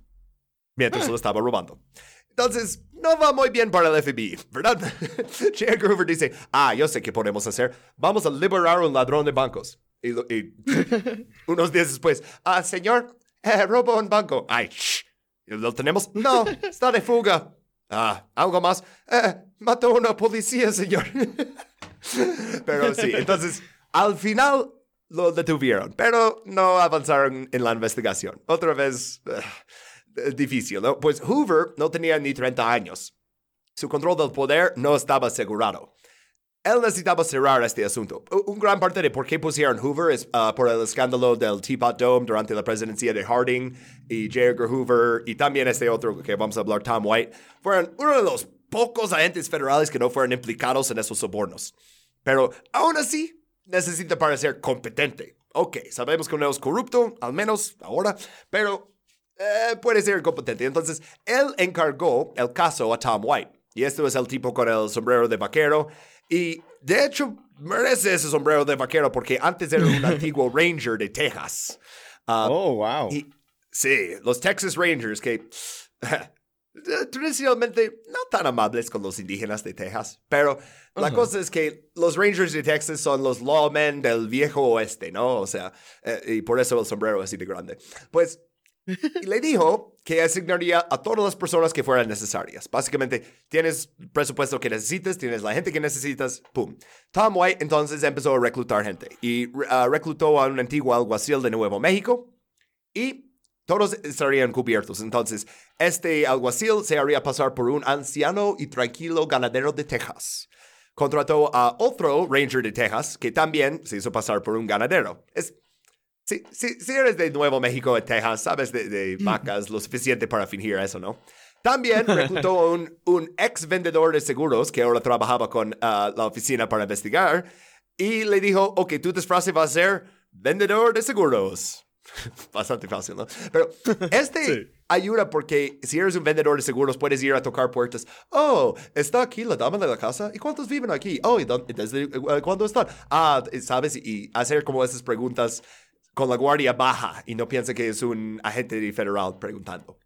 mientras lo estaba robando. Entonces, no va muy bien para el FBI, ¿verdad? J. Groover dice, ah, yo sé qué podemos hacer. Vamos a liberar a un ladrón de bancos. Y, unos días después, ah, señor, eh, robó un banco. Ay, shh. ¿Lo tenemos? No, está de fuga. Ah, algo más. Eh, mató a una policía, señor. pero sí, entonces, al final lo detuvieron, pero no avanzaron en la investigación. Otra vez, uh, difícil, ¿no? Pues Hoover no tenía ni 30 años. Su control del poder no estaba asegurado. Él necesitaba cerrar este asunto. Un gran parte de por qué pusieron Hoover es uh, por el escándalo del Teapot Dome durante la presidencia de Harding y J. Edgar Hoover y también este otro que vamos a hablar, Tom White, fueron uno de los pocos agentes federales que no fueron implicados en esos sobornos. Pero aún así, necesita parecer competente. Ok, sabemos que no es corrupto, al menos ahora, pero eh, puede ser competente. Entonces, él encargó el caso a Tom White. Y este es el tipo con el sombrero de vaquero. Y de hecho, merece ese sombrero de vaquero porque antes era un antiguo Ranger de Texas. Uh, oh, wow. Y, sí, los Texas Rangers que tradicionalmente no tan amables con los indígenas de Texas, pero la cosa es que los Rangers de Texas son los lawmen del viejo oeste, ¿no? O sea, eh, y por eso el sombrero es así de grande. Pues le dijo que asignaría a todas las personas que fueran necesarias. Básicamente, tienes presupuesto que necesitas, tienes la gente que necesitas, ¡pum! Tom White entonces empezó a reclutar gente y uh, reclutó a un antiguo alguacil de Nuevo México y todos estarían cubiertos. Entonces, este alguacil se haría pasar por un anciano y tranquilo ganadero de Texas. Contrató a otro ranger de Texas que también se hizo pasar por un ganadero. Es, si, si, si eres de Nuevo México, de Texas, sabes de, vacas lo suficiente para fingir eso, ¿no? También reclutó un, un, ex vendedor de seguros que ahora trabajaba con uh, la oficina para investigar y le dijo, ok, tu disfraz va a ser vendedor de seguros. Bastante fácil, ¿no? Pero este ayuda porque si eres un vendedor de seguros puedes ir a tocar puertas. Oh, está aquí la dama de la casa. ¿Y cuántos viven aquí? Oh, ¿y desde eh, cuándo están? Ah, ¿sabes? Y hacer como esas preguntas con la guardia baja y no piensa que es un agente federal preguntando.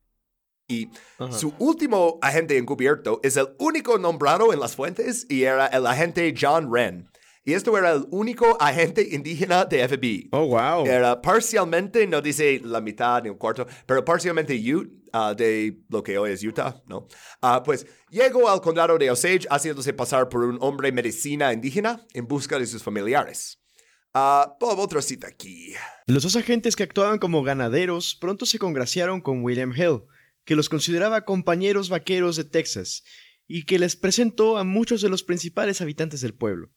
Y su último agente encubierto es el único nombrado en las fuentes y era el agente John Wren. Y esto era el único agente indígena de FBI. Oh, wow. Era parcialmente, no dice la mitad ni un cuarto, pero parcialmente Ute, uh, de lo que hoy es Utah, ¿no? Uh, pues llegó al condado de Osage haciéndose pasar por un hombre medicina indígena en busca de sus familiares. Uh, Bob, otra cita aquí. Los dos agentes que actuaban como ganaderos pronto se congraciaron con William Hill, que los consideraba compañeros vaqueros de Texas y que les presentó a muchos de los principales habitantes del pueblo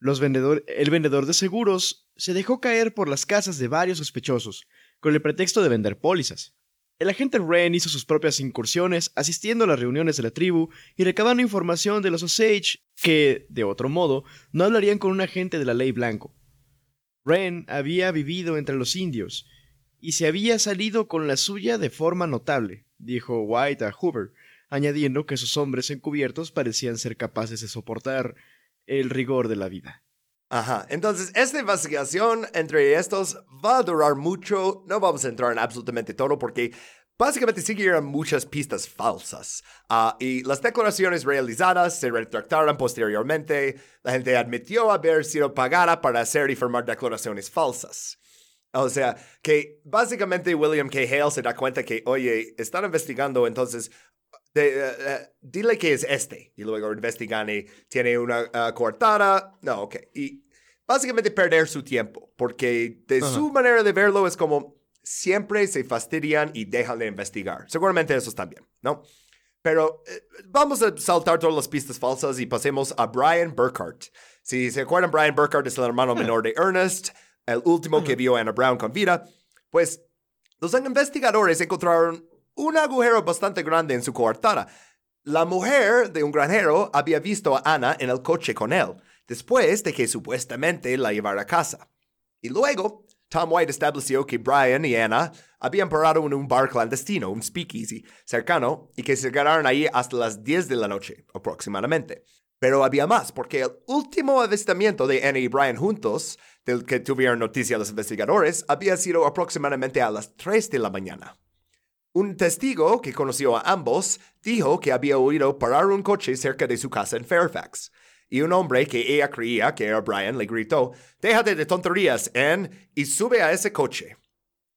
el vendedor de seguros se dejó caer por las casas de varios sospechosos, con el pretexto de vender pólizas. El agente Wren hizo sus propias incursiones, asistiendo a las reuniones de la tribu y recabando información de los Osage que, de otro modo, no hablarían con un agente de la ley blanco. Wren había vivido entre los indios y se había salido con la suya de forma notable, dijo White a Hoover, añadiendo que sus hombres encubiertos parecían ser capaces de soportar el rigor de la vida. Ajá, entonces esta investigación entre estos va a durar mucho, no vamos a entrar en absolutamente todo porque básicamente siguieron muchas pistas falsas ah, y las declaraciones realizadas se retractaron posteriormente, la gente admitió haber sido pagada para hacer y firmar declaraciones falsas. O sea, que básicamente William K. Hale se da cuenta que, oye, están investigando, entonces eh, eh, dile que es este. Y luego investigan y tiene una uh, coartada. No, ok. Y básicamente perder su tiempo, porque de su manera de verlo es como, siempre se fastidian y dejan de investigar. Seguramente eso también, ¿no? Pero eh, vamos a saltar todas las pistas falsas y pasemos a Brian Burkhardt. Si se acuerdan, Brian Burkhardt es el hermano menor de Ernest, el último que vio a Anna Brown con vida. Pues los investigadores encontraron un agujero bastante grande en su coartada. La mujer de un granjero había visto a Anna en el coche con él, después de que supuestamente la llevara a casa. Y luego, Tom White estableció que Brian y Anna habían parado en un bar clandestino, un speakeasy, cercano, y que se quedaron ahí hasta las 10 de la noche, aproximadamente. Pero había más, porque el último avistamiento de Anna y Brian juntos, del que tuvieron noticia los investigadores, había sido aproximadamente a las 3 de la mañana. Un testigo que conoció a ambos dijo que había oído parar un coche cerca de su casa en Fairfax. Y un hombre que ella creía que era Brian le gritó, déjate de tonterías, Anne, y sube a ese coche.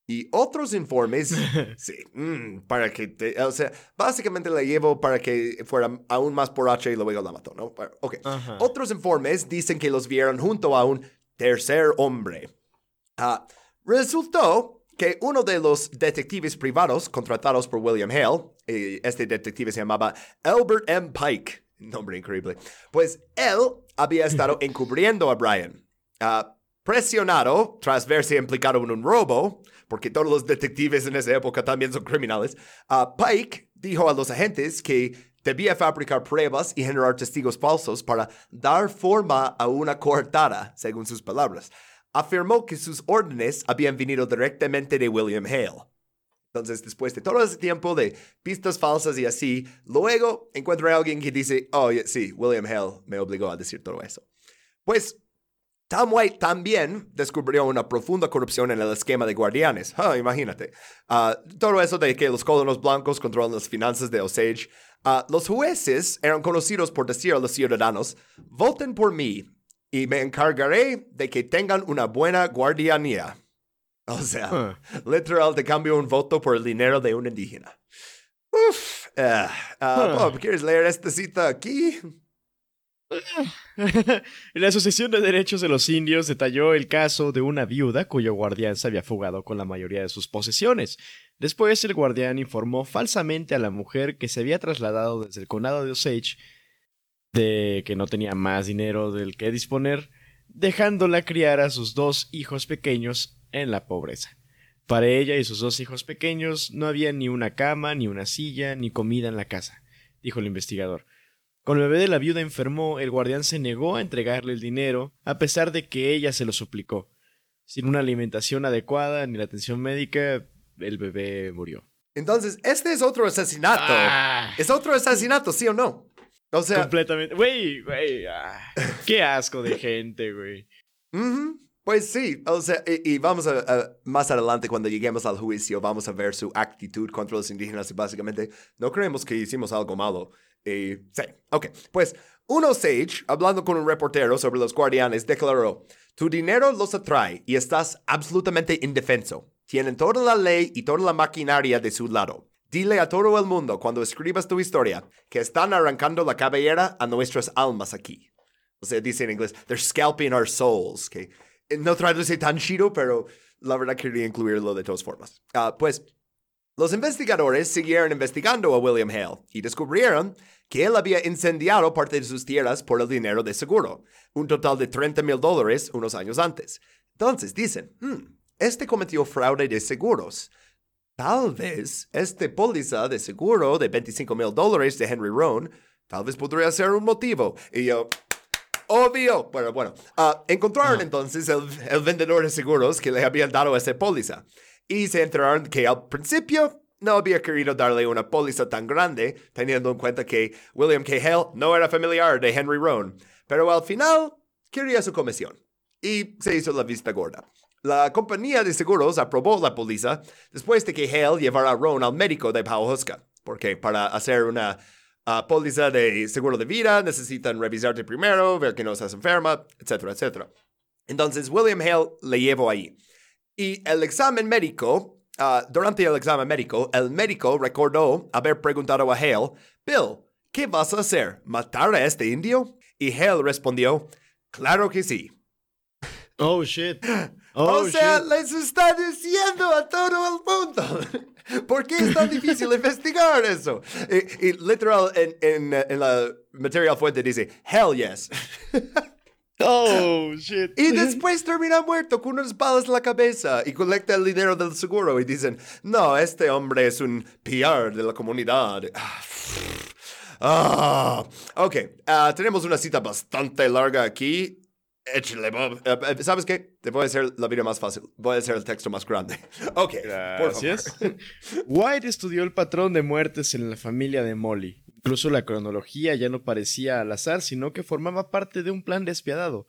Y otros informes, sí, mm, para que, te, o sea, básicamente la llevo para que fuera aún más borracha y luego la mató, ¿no? Ok. Otros informes dicen que los vieron junto a un tercer hombre. Ah, resultó que uno de los detectives privados contratados por William Hale, eh, este detective se llamaba Albert M. Pike, nombre increíble, pues él había estado encubriendo a Brian. Ah, presionado tras verse implicado en un robo, porque todos los detectives en esa época también son criminales, uh, Pike dijo a los agentes que debía fabricar pruebas y generar testigos falsos para dar forma a una coartada, según sus palabras. Afirmó que sus órdenes habían venido directamente de William Hale. Entonces, después de todo ese tiempo de pistas falsas y así, luego encuentra a alguien que dice, oh, sí, William Hale me obligó a decir todo eso. Pues Tom White también descubrió una profunda corrupción en el esquema de guardianes. imagínate. Ah, todo eso de que los colonos blancos controlan las finanzas de Osage. Ah, los jueces eran conocidos por decir a los ciudadanos, voten por mí y me encargaré de que tengan una buena guardianía. O sea, literal, te cambio un voto por el dinero de un indígena. Uf. Uh, ¿quieres leer esta cita aquí? la Asociación de Derechos de los Indios detalló el caso de una viuda cuyo guardián se había fugado con la mayoría de sus posesiones. Después el guardián informó falsamente a la mujer que se había trasladado desde el condado de Osage de que no tenía más dinero del que disponer, dejándola criar a sus dos hijos pequeños en la pobreza. Para ella y sus dos hijos pequeños no había ni una cama, ni una silla, ni comida en la casa, dijo el investigador. Cuando el bebé de la viuda enfermó, el guardián se negó a entregarle el dinero, a pesar de que ella se lo suplicó. Sin una alimentación adecuada ni la atención médica, el bebé murió. Entonces, este es otro asesinato. Ah. Es otro asesinato, ¿sí o no? O sea. Completamente. Güey, güey. Ah, qué asco de gente, güey. Pues sí, o sea, y, vamos a, más adelante cuando lleguemos al juicio, vamos a ver su actitud contra los indígenas y básicamente no creemos que hicimos algo malo. Y sí, ok. Pues uno Sage, hablando con un reportero sobre los guardianes, declaró, tu dinero los atrae y estás absolutamente indefenso. Tienen toda la ley y toda la maquinaria de su lado. Dile a todo el mundo cuando escribas tu historia que están arrancando la cabellera a nuestras almas aquí. O sea, dice en inglés, they're scalping our souls. Que no traduce tan chido, pero la verdad quería incluirlo de todas formas. Uh, pues los investigadores siguieron investigando a William Hale y descubrieron que él había incendiado parte de sus tierras por el dinero de seguro, un total de 30 mil dólares unos años antes. Entonces dicen, hmm, este cometió fraude de seguros. Tal vez este póliza de seguro de 25 mil dólares de Henry Rohn, tal vez podría ser un motivo. Y yo, obvio. Bueno, bueno, ah, encontraron entonces el, el vendedor de seguros que le habían dado esa póliza y se enteraron que al principio no había querido darle una póliza tan grande, teniendo en cuenta que William K. Hale no era familiar de Henry Rohn, pero al final quería su comisión y se hizo la vista gorda. La compañía de seguros aprobó la póliza después de que Hale llevara a Rohn al médico de Powhuska, porque para hacer una uh, póliza de seguro de vida necesitan revisarte primero, ver que no estás enferma, etcétera, etcétera. Entonces William Hale le llevó ahí. Y el examen médico, ah, durante el examen médico, el médico recordó haber preguntado a Hale, Bill, ¿qué vas a hacer? ¿Matar a este indio? Y Hale respondió, claro que sí. Oh, shit. Oh, o sea, shit. les está diciendo a todo el mundo. ¿Por qué es tan difícil investigar eso? Y, y literal, en, en, eh, en la material fuente dice, hell yes. Oh, shit. Y después termina muerto con unas balas en la cabeza y colecta el dinero del seguro y dicen, no, este hombre es un PR de la comunidad. Ah, ok, ah, tenemos una cita bastante larga aquí. Échale, Bob. Eh, eh, ¿Sabes qué? Te voy a hacer la vida más fácil. Voy a hacer el texto más grande. Ok, por favor. Gracias. White estudió el patrón de muertes en la familia de Molly. Incluso la cronología ya no parecía al azar, sino que formaba parte de un plan despiadado.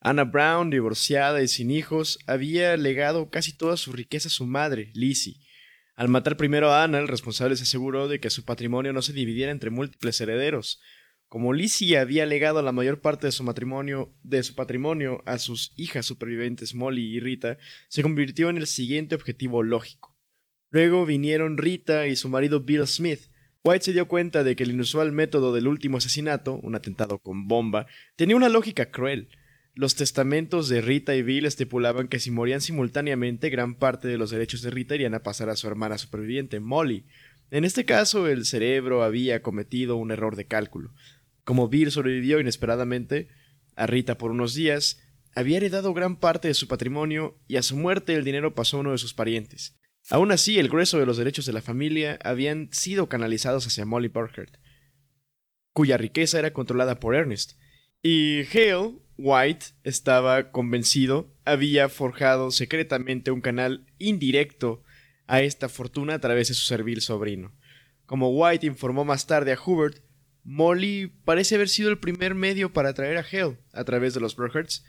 Anna Brown, divorciada y sin hijos, había legado casi toda su riqueza a su madre, Lizzie. Al matar primero a Anna, el responsable se aseguró de que su patrimonio no se dividiera entre múltiples herederos. Como Lizzie había legado la mayor parte de su matrimonio, de su patrimonio a sus hijas supervivientes Molly y Rita, se convirtió en el siguiente objetivo lógico. Luego vinieron Rita y su marido Bill Smith. White se dio cuenta de que el inusual método del último asesinato, un atentado con bomba, tenía una lógica cruel. Los testamentos de Rita y Bill estipulaban que si morían simultáneamente, gran parte de los derechos de Rita irían a pasar a su hermana superviviente, Molly. En este caso, el cerebro había cometido un error de cálculo. Como Bill sobrevivió inesperadamente a Rita por unos días, había heredado gran parte de su patrimonio y a su muerte el dinero pasó a uno de sus parientes. Aún así, el grueso de los derechos de la familia habían sido canalizados hacia Molly Burkhardt, cuya riqueza era controlada por Ernest. Y Hale, White, estaba convencido, había forjado secretamente un canal indirecto a esta fortuna a través de su servil sobrino. Como White informó más tarde a Hubert, Molly parece haber sido el primer medio para atraer a Hale, a través de los Burkhards,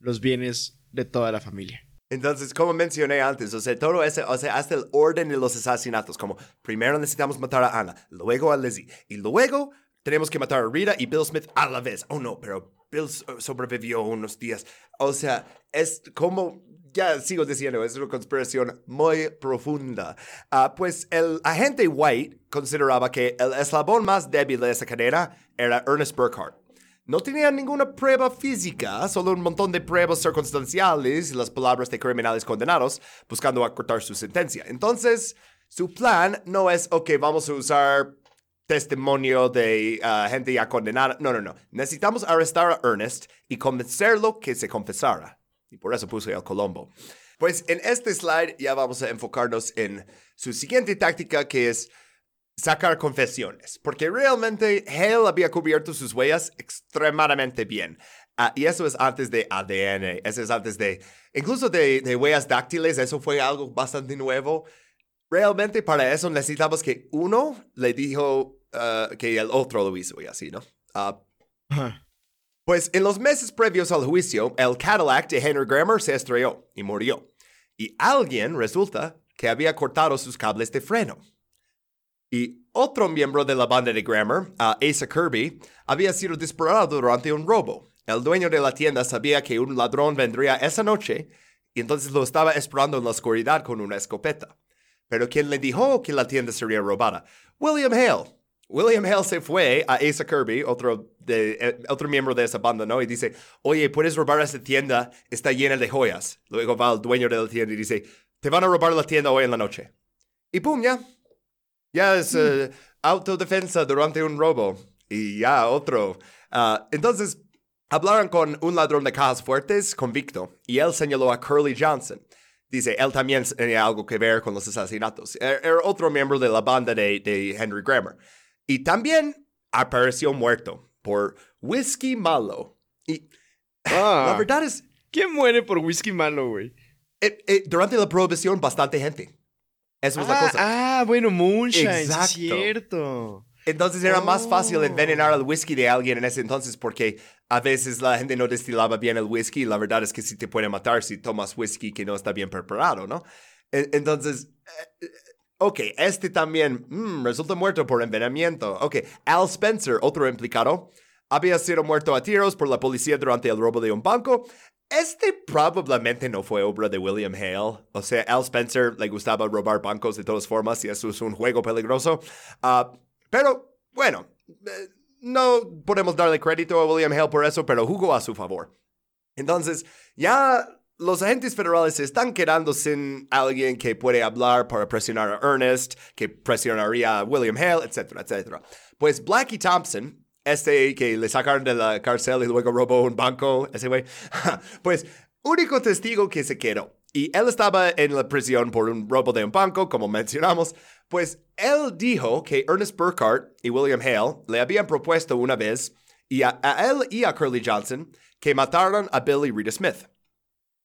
los bienes de toda la familia. Entonces, como mencioné antes, o sea, todo ese, o sea, hasta el orden de los asesinatos, como primero necesitamos matar a Anna, luego a Lizzie, y luego tenemos que matar a Rita y Bill Smith a la vez. Oh, no, pero Bill so- sobrevivió unos días. O sea, es como, ya sigo diciendo, es una conspiración muy profunda. Ah, pues el agente White consideraba que el eslabón más débil de esa cadena era Ernest Burkhardt. No tenía ninguna prueba física, solo un montón de pruebas circunstanciales y las palabras de criminales condenados buscando acortar su sentencia. Entonces, su plan no es, ok, vamos a usar testimonio de ah, gente ya condenada. No, no, no. Necesitamos arrestar a Ernest y convencerlo que se confesara. Y por eso puse el Colombo. Pues en este slide ya vamos a enfocarnos en su siguiente táctica que es sacar confesiones, porque realmente Hale había cubierto sus huellas extremadamente bien. Ah, y eso es antes de ADN, eso es antes de, incluso de, huellas dáctiles, eso fue algo bastante nuevo. Realmente para eso necesitamos que uno le dijo ah, que el otro lo hizo y así, ¿no? Ah, pues en los meses previos al juicio, el Cadillac de Henry Grammer se estrelló y murió. Y alguien resulta que había cortado sus cables de freno. Y otro miembro de la banda de Grammer, ah, Asa Kirby, había sido disparado durante un robo. El dueño de la tienda sabía que un ladrón vendría esa noche y entonces lo estaba esperando en la oscuridad con una escopeta. Pero ¿quién le dijo que la tienda sería robada? William Hale. William Hale se fue a Asa Kirby, otro, de, eh, otro miembro de esa banda, ¿no? Y dice, oye, puedes robar esa tienda, está llena de joyas. Luego va el dueño de la tienda y dice, te van a robar la tienda hoy en la noche. Y pum, ya. Ya es eh, autodefensa durante un robo. Y ya otro. Ah, entonces, hablaron con un ladrón de cajas fuertes convicto y él señaló a Curly Johnson. Dice, él también tenía algo que ver con los asesinatos. Era, era otro miembro de la banda de, de Henry Grammer. Y también apareció muerto por whisky malo. Y la Ah, verdad es, ¿Quién muere por whisky malo, güey? eh, eh, durante la prohibición, bastante gente. Eso es la Ah, cosa. ah, bueno, Moonshine, sí es Exacto. cierto. Entonces era más fácil Oh. envenenar el whisky de alguien en ese entonces porque a veces la gente no destilaba bien el whisky y la verdad es que sí te puede matar si tomas whisky que no está bien preparado, ¿no? E- Entonces, eh, ok, este también mm, resulta muerto por envenenamiento. Ok, Al Spencer, otro implicado, había sido muerto a tiros por la policía durante el robo de un banco. Este probablemente no fue obra de William Hale. O sea, Al Spencer le gustaba robar bancos de todas formas y eso es un juego peligroso. Ah, pero bueno, eh, no podemos darle crédito a William Hale por eso, pero jugó a su favor. Entonces, ya los agentes federales se están quedando sin alguien que puede hablar para presionar a Ernest, que presionaría a William Hale, etcétera, etcétera. Pues Blackie Thompson, este que le sacaron de la cárcel y luego robó un banco, ese güey, pues único testigo que se quedó. Y él estaba en la prisión por un robo de un banco, como mencionamos. Pues él dijo que Ernest Burkhardt y William Hale le habían propuesto una vez, y a, él y a Curly Johnson, que mataran a Billy Rita Smith.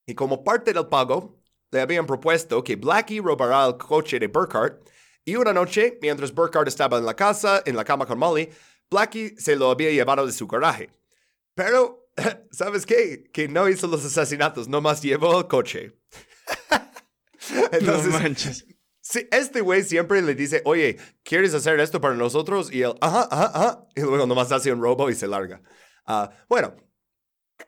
Y como parte del pago, le habían propuesto que Blackie robará el coche de Burkhardt. Y una noche, mientras Burkhardt estaba en la casa, en la cama con Molly, Blackie se lo había llevado de su garaje. Pero, ¿sabes qué? Que no hizo los asesinatos, nomás llevó el coche. no manches. Sí, este güey siempre le dice, oye, ¿quieres hacer esto para nosotros? Y él, ajá, ajá, ajá. Y luego nomás hace un robo y se larga. Ah, bueno,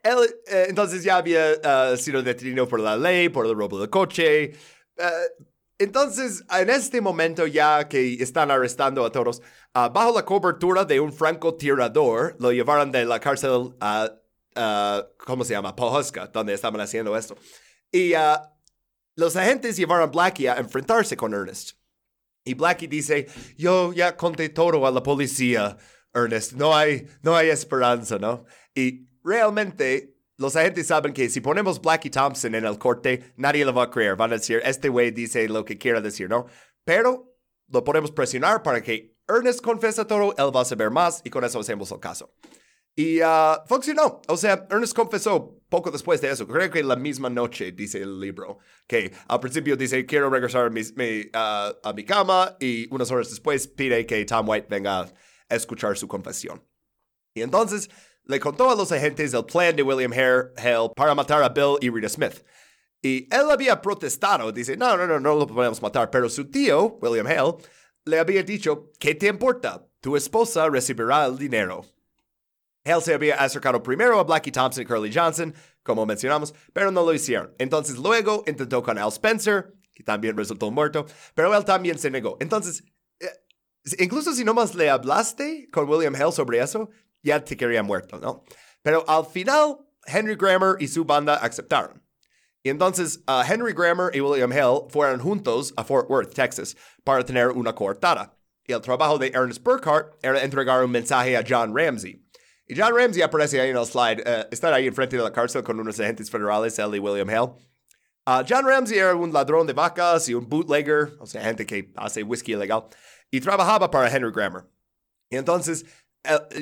él eh, entonces ya había ah, sido detenido por la ley, por el robo del coche. Ah, entonces, en este momento ya que están arrestando a todos, ah, bajo la cobertura de un francotirador, lo llevaron de la cárcel a, ¿cómo se llama? Pohuska, donde estaban haciendo esto. Y los agentes llevaron a Blackie a enfrentarse con Ernest. Y Blackie dice, yo ya conté todo a la policía, Ernest, no hay, no hay esperanza, ¿no? Y realmente los agentes saben que si ponemos Blackie Thompson en el corte, nadie lo va a creer. Van a decir, este güey dice lo que quiera decir, ¿no? Pero lo podemos presionar para que Ernest confesa todo, él va a saber más y con eso hacemos el caso. Y uh, funcionó. O sea, Ernest confesó poco después de eso. Creo que la misma noche, dice el libro. Que al principio dice, quiero regresar a mi, a mi cama. Y unas horas después pide que Tom White venga a escuchar su confesión. Y entonces le contó a los agentes el plan de William Hale para matar a Bill y Rita Smith. Y él había protestado, dice, no, no, no, no lo podemos matar, pero su tío, William Hale, le había dicho, ¿qué te importa? Tu esposa recibirá el dinero. Hale se había acercado primero a Blackie Thompson y Curly Johnson, como mencionamos, pero no lo hicieron. Entonces luego intentó con Al Spencer, que también resultó muerto, pero él también se negó. Entonces, eh, incluso si nomás le hablaste con William Hale sobre eso, ya te quería muerto, ¿no? Pero al final, Henry Grammer y su banda aceptaron. Y entonces uh, Henry Grammer y William Hale fueron juntos a Fort Worth, Texas, para tener una coartada. Y el trabajo de Ernest Burkhardt era entregar un mensaje a John Ramsey. Y John Ramsey aparece ahí en el slide, uh, estar ahí enfrente de la cárcel con unos agentes federales, él y William Hale. Uh, John Ramsey era un ladrón de vacas y un bootlegger, o sea, gente que hace whisky ilegal, y trabajaba para Henry Grammer. Y entonces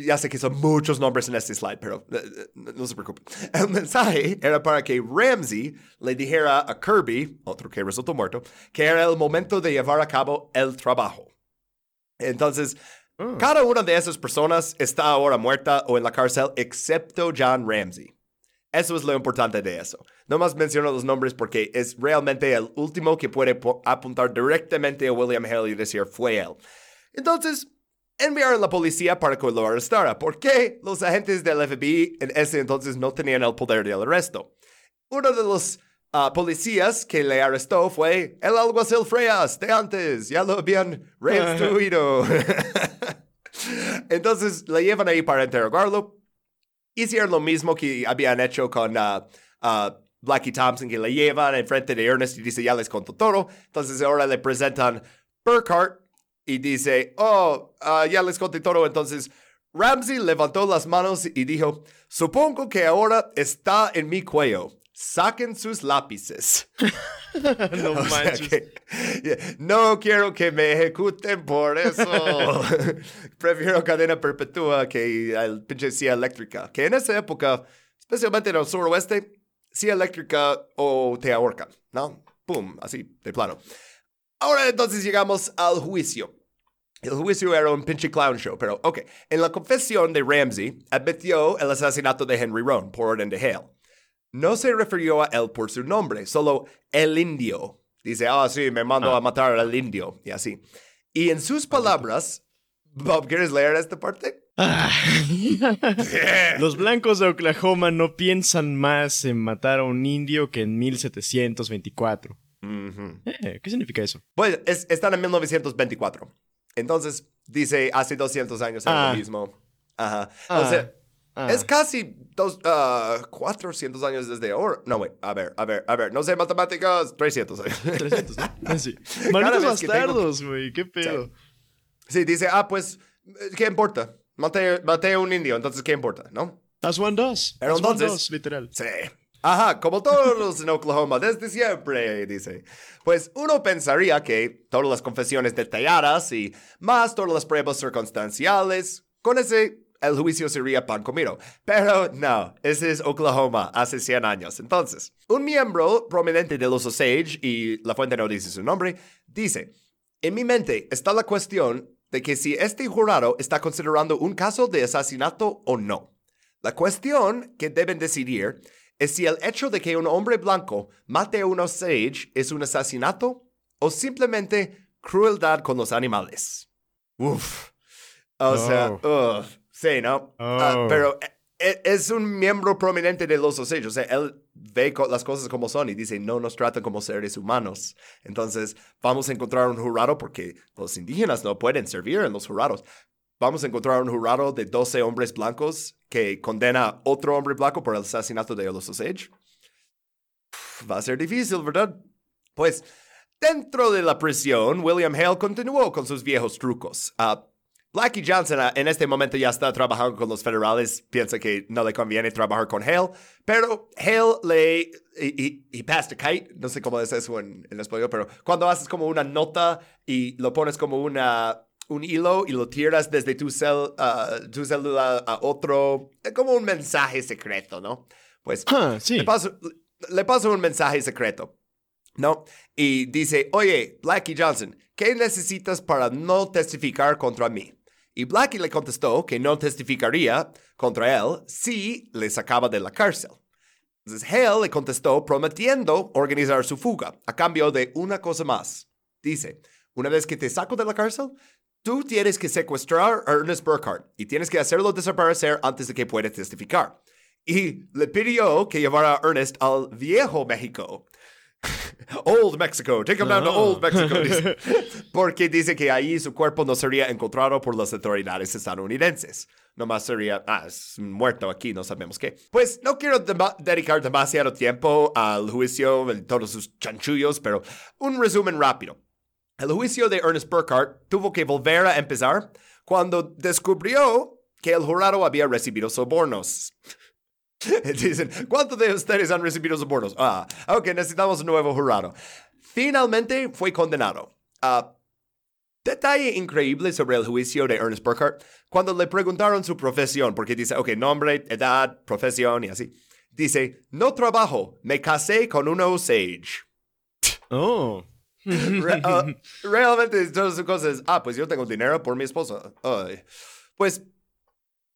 ya sé que son muchos nombres en este slide, pero eh, eh, no se preocupen. El mensaje era para que Ramsey le dijera a Kirby, otro que resultó muerto, que era el momento de llevar a cabo el trabajo. Entonces, ah. cada una de esas personas está ahora muerta o en la cárcel, excepto John Ramsey. Eso es lo importante de eso. No más menciono los nombres porque es realmente el último que puede apuntar directamente a William Hale y decir fue él. Entonces, enviaron la policía para que lo arrestara, porque los agentes del FBI en ese entonces no tenían el poder del arresto. Uno de los ah, policías que le arrestó fue el alguacil Freas de antes, ya lo habían restituido. entonces le llevan ahí para interrogarlo. Hicieron lo mismo que habían hecho con uh, Blackie Thompson, que le llevan enfrente de Ernest y dice, ya les contó todo. Entonces ahora le presentan Burkhardt, y dice, oh, uh, ya les conté todo. Entonces, Ramsey levantó las manos y dijo, supongo que ahora está en mi cuello. Saquen sus lápices. no manches. no quiero que me ejecuten por eso. Prefiero cadena perpetua que el pinche silla eléctrica. Que en esa época, especialmente en el suroeste, silla eléctrica o te ahorcan, ¿no? Pum, así, de plano. Ahora entonces llegamos al juicio. El juicio era un pinche clown show, pero ok. En la confesión de Ramsey, admitió el asesinato de Henry Roan por orden de Hale. No se refirió a él por su nombre, solo el indio. Dice, ah, sí, me mandó ah. a matar al indio, y así. Y en sus palabras, Bob, ¿quieres leer esta parte? Ah. Los blancos de Oklahoma no piensan más en matar a un indio que en 1724. Eh, ¿Qué significa eso? Pues están en 1924. Entonces, dice, hace 200 años era lo ah. mismo. Ajá. O sea, Ah. Es casi dos, ah, 400 años desde ahora. No, wait, a ver, a ver, a ver. No sé matemáticas, 300 años. 300, ¿no? Ah, Sí. Tengo- bastardos, güey. Qué pedo. Sí, dice, ah, pues, ¿qué importa? Maté, maté a un indio, entonces, ¿qué importa? ¿No? As one does. Pero one entonces- does, literal. Sí. Ajá, como todos en Oklahoma, desde siempre, dice. Pues uno pensaría que todas las confesiones detalladas y más todas las pruebas circunstanciales, con ese el juicio sería pan comido. Pero no, ese es Oklahoma hace 100 años. Entonces, un miembro prominente de los Osage, y la fuente no dice su nombre, dice, en mi mente está la cuestión de que si este jurado está considerando un caso de asesinato o no. La cuestión que deben decidir es si el hecho de que un hombre blanco mate a un Osage es un asesinato o simplemente crueldad con los animales. Uf. O sea, ugh, sí, ¿no? Ah, Oh. pero e- e- es un miembro prominente de los Osage. O sea, él ve las cosas como son y dice, no nos tratan como seres humanos. Entonces, vamos a encontrar un jurado porque los indígenas no pueden servir en los jurados. Vamos a encontrar un jurado de 12 hombres blancos que condena a otro hombre blanco por el asesinato de los Osage. Va a ser difícil, ¿verdad? Pues, dentro de la prisión, William Hale continuó con sus viejos trucos. Ah, Blackie Johnson ah, en este momento ya está trabajando con los federales, piensa que no le conviene trabajar con Hale, pero Hale le... Y, y, a kite, no sé cómo es eso en, en español, pero cuando haces como una nota y lo pones como una, un hilo y lo tiras desde tu, cel, ah, tu célula a otro, como un mensaje secreto, ¿no? Pues Ah, sí. le paso, le paso un mensaje secreto, ¿no? Y dice, oye, Blackie Johnson, ¿qué necesitas para no testificar contra mí? Y Blackie le contestó que no testificaría contra él si le sacaba de la cárcel. Entonces Hale le contestó prometiendo organizar su fuga a cambio de una cosa más. Dice, una vez que te saco de la cárcel, tú tienes que secuestrar a Ernest Burkhardt y tienes que hacerlo desaparecer antes de que pueda testificar. Y le pidió que llevara a Ernest al viejo México. Old Mexico, take him down to Ah. Old Mexico. dice. Porque dice que ahí su cuerpo no sería encontrado por las autoridades estadounidenses. Nomás sería, ah, es muerto aquí, no sabemos qué. Pues no quiero dema- dedicar demasiado tiempo al juicio y todos sus chanchullos, pero un resumen rápido. El juicio de Ernest Burkhardt tuvo que volver a empezar cuando descubrió que el jurado había recibido sobornos. Dicen, ¿cuántos de ustedes han recibido sobornos? Ah, ok, necesitamos un nuevo jurado. Finalmente fue condenado. Ah, detalle increíble sobre el juicio de Ernest Burkhardt, cuando le preguntaron su profesión, porque dice, ok, nombre, edad, profesión y así. Dice, no trabajo, me casé con una Osage. Oh. Ah, realmente todas sus cosas. Ah, pues yo tengo dinero por mi esposa. Ay. Pues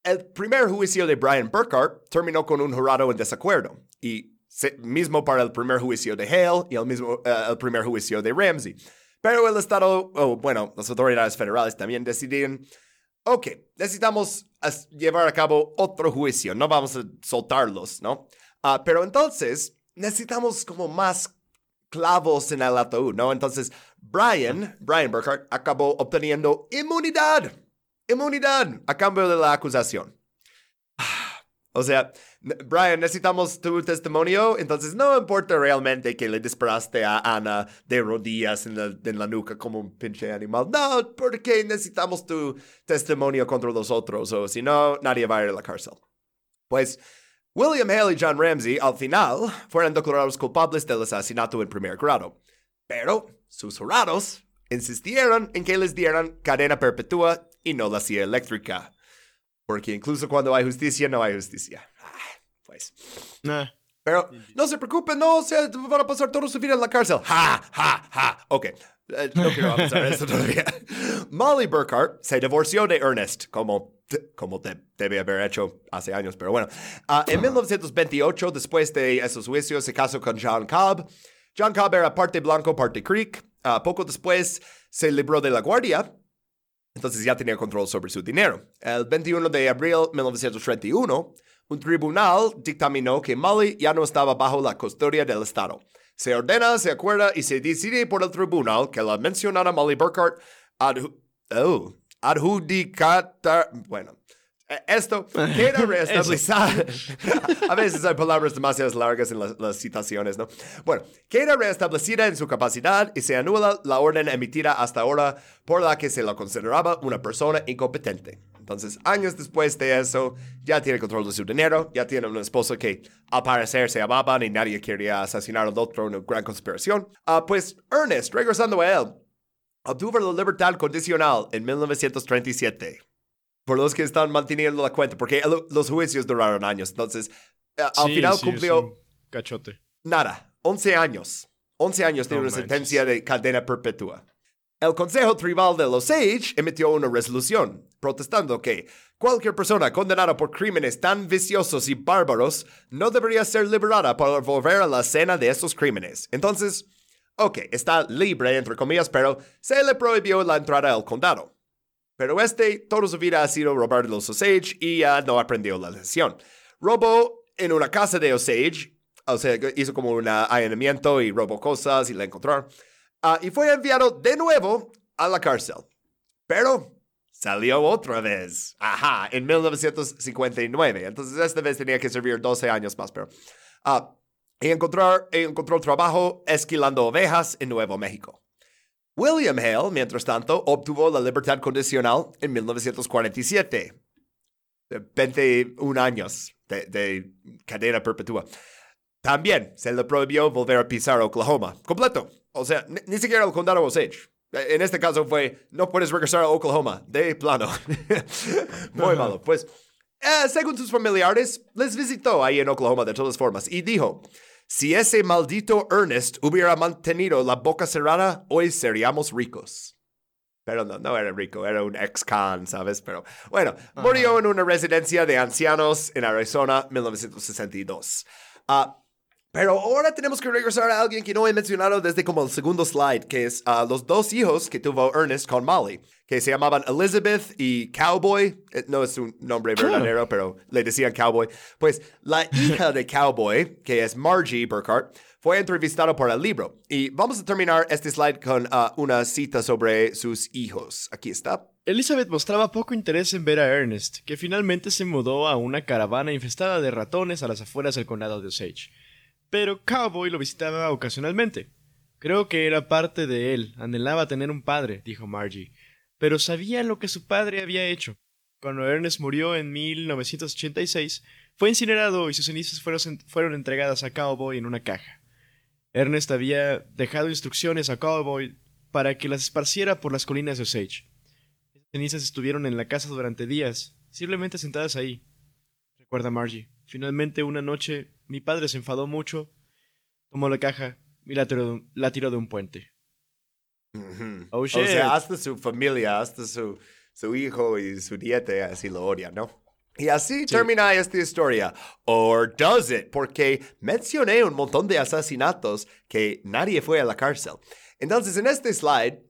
el primer juicio de Brian Burkhardt terminó con un jurado en desacuerdo. Y se- mismo para el primer juicio de Hale y el mismo eh, el primer juicio de Ramsey. Pero el Estado, o bueno, las autoridades federales también decidieron, ok, necesitamos llevar a cabo otro juicio, no vamos a soltarlos, ¿no? Ah, pero entonces necesitamos como más clavos en el ataúd, ¿no? Entonces, Brian, Brian Burkhardt, acabó obteniendo inmunidad. Inmunidad a cambio de la acusación. O sea, Brian, necesitamos tu testimonio, entonces no importa realmente que le disparaste a Ana de rodillas en la, en la nuca como un pinche animal. No, porque necesitamos tu testimonio contra los otros, o si no, nadie va a ir a la cárcel. Pues William Hale y John Ramsey al final fueron declarados culpables del asesinato en primer grado. Pero sus jurados insistieron en que les dieran cadena perpetua y no la silla eléctrica. Porque incluso cuando hay justicia, no hay justicia. Ah, Pues. Nah. Pero no se preocupen, no, o sea, van a pasar toda su vida en la cárcel. Ja, ja, ja. Ok, eh, no quiero avanzar eso todavía. Molly Burkhart se divorció de Ernest, como, como te, debe haber hecho hace años, pero bueno. Ah, en 1928, después de esos juicios, se casó con John Cobb. John Cobb era parte blanco, parte creek. Ah, poco después se libró de la guardia entonces ya tenía control sobre su dinero. El 21 de abril de 1931, un tribunal dictaminó que Molly ya no estaba bajo la custodia del Estado. Se ordena, se acuerda y se decide por el tribunal que la mencionada Molly Burkhardt adju- oh, adjudicata... Bueno, Esto queda reestablecido. A veces hay palabras demasiado largas en las, las citaciones, ¿no? Bueno, queda reestablecida en su capacidad y se anula la orden emitida hasta ahora por la que se la consideraba una persona incompetente. Entonces, años después de eso, ya tiene control de su dinero, ya tiene un esposo que al parecer se amaban y nadie quería asesinar al otro en una gran conspiración. Ah, pues Ernest, regresando a él, obtuvo la libertad condicional en 1937 por los que están manteniendo la cuenta, porque el- los juicios duraron años. Entonces, eh, al Sí, final sí, cumplió Cachote. nada, 11 años. 11 años de No una manches. sentencia de cadena perpetua. El Consejo Tribal de los Sage emitió una resolución protestando que cualquier persona condenada por crímenes tan viciosos y bárbaros no debería ser liberada para volver a la escena de esos crímenes. Entonces, ok, está libre, entre comillas, pero se le prohibió la entrada al condado. Pero este, toda su vida ha sido robar los Osage y ya no aprendió la lección. Robó en una casa de Osage, o sea, hizo como un allanamiento y robó cosas y la encontraron. Ah, y fue enviado de nuevo a la cárcel. Pero salió otra vez. Ajá, en 1959. Entonces esta vez tenía que servir 12 años más, pero... ah, y encontrar, encontró trabajo esquilando ovejas en Nuevo México. William Hale, mientras tanto, obtuvo la libertad condicional en 1947. De 21 años de, de cadena perpetua. También se le prohibió volver a pisar Oklahoma. Completo. O sea, ni, ni siquiera el condado Osage. En este caso fue, no puedes regresar a Oklahoma. De plano. Muy malo. Pues, eh, según sus familiares, les visitó ahí en Oklahoma de todas formas y dijo, si ese maldito Ernest hubiera mantenido la boca cerrada, hoy seríamos ricos. Pero no, no era rico, era un ex-con, ¿sabes? Pero bueno, murió en una residencia de ancianos en Arizona, 1962. Ah, pero ahora tenemos que regresar a alguien que no he mencionado desde como el segundo slide, que es ah, los dos hijos que tuvo Ernest con Molly, que se llamaban Elizabeth y Cowboy. Eh, No es un nombre verdadero, pero le decían Cowboy. Pues la hija de Cowboy, que es Margie Burkhart, fue entrevistada por el libro. Y vamos a terminar este slide con ah, una cita sobre sus hijos. Aquí está. Elizabeth mostraba poco interés en ver a Ernest, que finalmente se mudó a una caravana infestada de ratones a las afueras del condado de Osage. Pero Cowboy lo visitaba ocasionalmente. Creo que era parte de él, anhelaba tener un padre, dijo Margie, pero sabía lo que su padre había hecho. Cuando Ernest murió en 1986, fue incinerado y sus cenizas fueron, entregadas a Cowboy en una caja. Ernest había dejado instrucciones a Cowboy para que las esparciera por las colinas de Osage. Esas cenizas estuvieron en la casa durante días, simplemente sentadas ahí. Recuerda Margie. Finalmente, una noche, mi padre se enfadó mucho, tomó la caja y la tiró, la tiró de un puente. Oh, O shit. sea, hasta su familia, hasta su, su hijo y su nieta así lo odian, ¿no? Y así termina esta historia. Or does it? Porque mencioné un montón de asesinatos que nadie fue a la cárcel. Entonces, en este slide,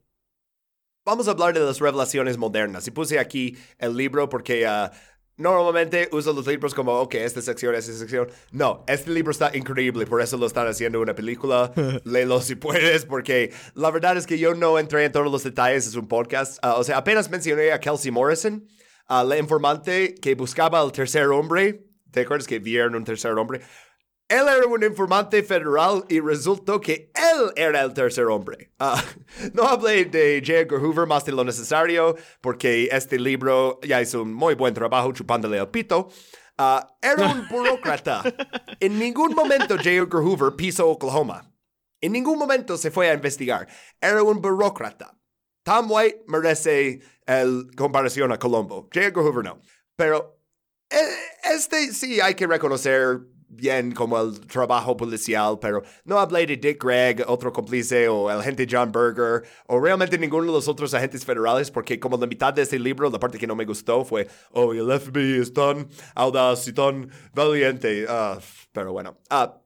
vamos a hablar de las revelaciones modernas. Y puse aquí el libro porque ah, normalmente uso los libros como, ok, esta sección, esta sección. No, este libro está increíble, por eso lo están haciendo una película. Léelo si puedes, porque la verdad es que yo no entré en todos los detalles, es un podcast. Ah, o sea, apenas mencioné a Kelsey Morrison, ah, la informante que buscaba al tercer hombre. ¿Te acuerdas que vieron un tercer hombre? Él era un informante federal y resultó que él era el tercer hombre. Ah, no hablé de J. Edgar Hoover más de lo necesario porque este libro ya hizo un muy buen trabajo chupándole el pito. Ah, era un burócrata. en ningún momento J. Edgar Hoover pisó Oklahoma. En ningún momento se fue a investigar. Era un burócrata. Tom White merece el comparación a Colombo. J. Edgar Hoover no. Pero eh, este sí hay que reconocer bien como el trabajo policial, pero no hablé de Dick Gregg, otro cómplice, o el agente John Berger, o realmente ninguno de los otros agentes federales, porque como la mitad de este libro, la parte que no me gustó fue, oh, el FBI es tan audaz y tan valiente. Ah, pero bueno, ah,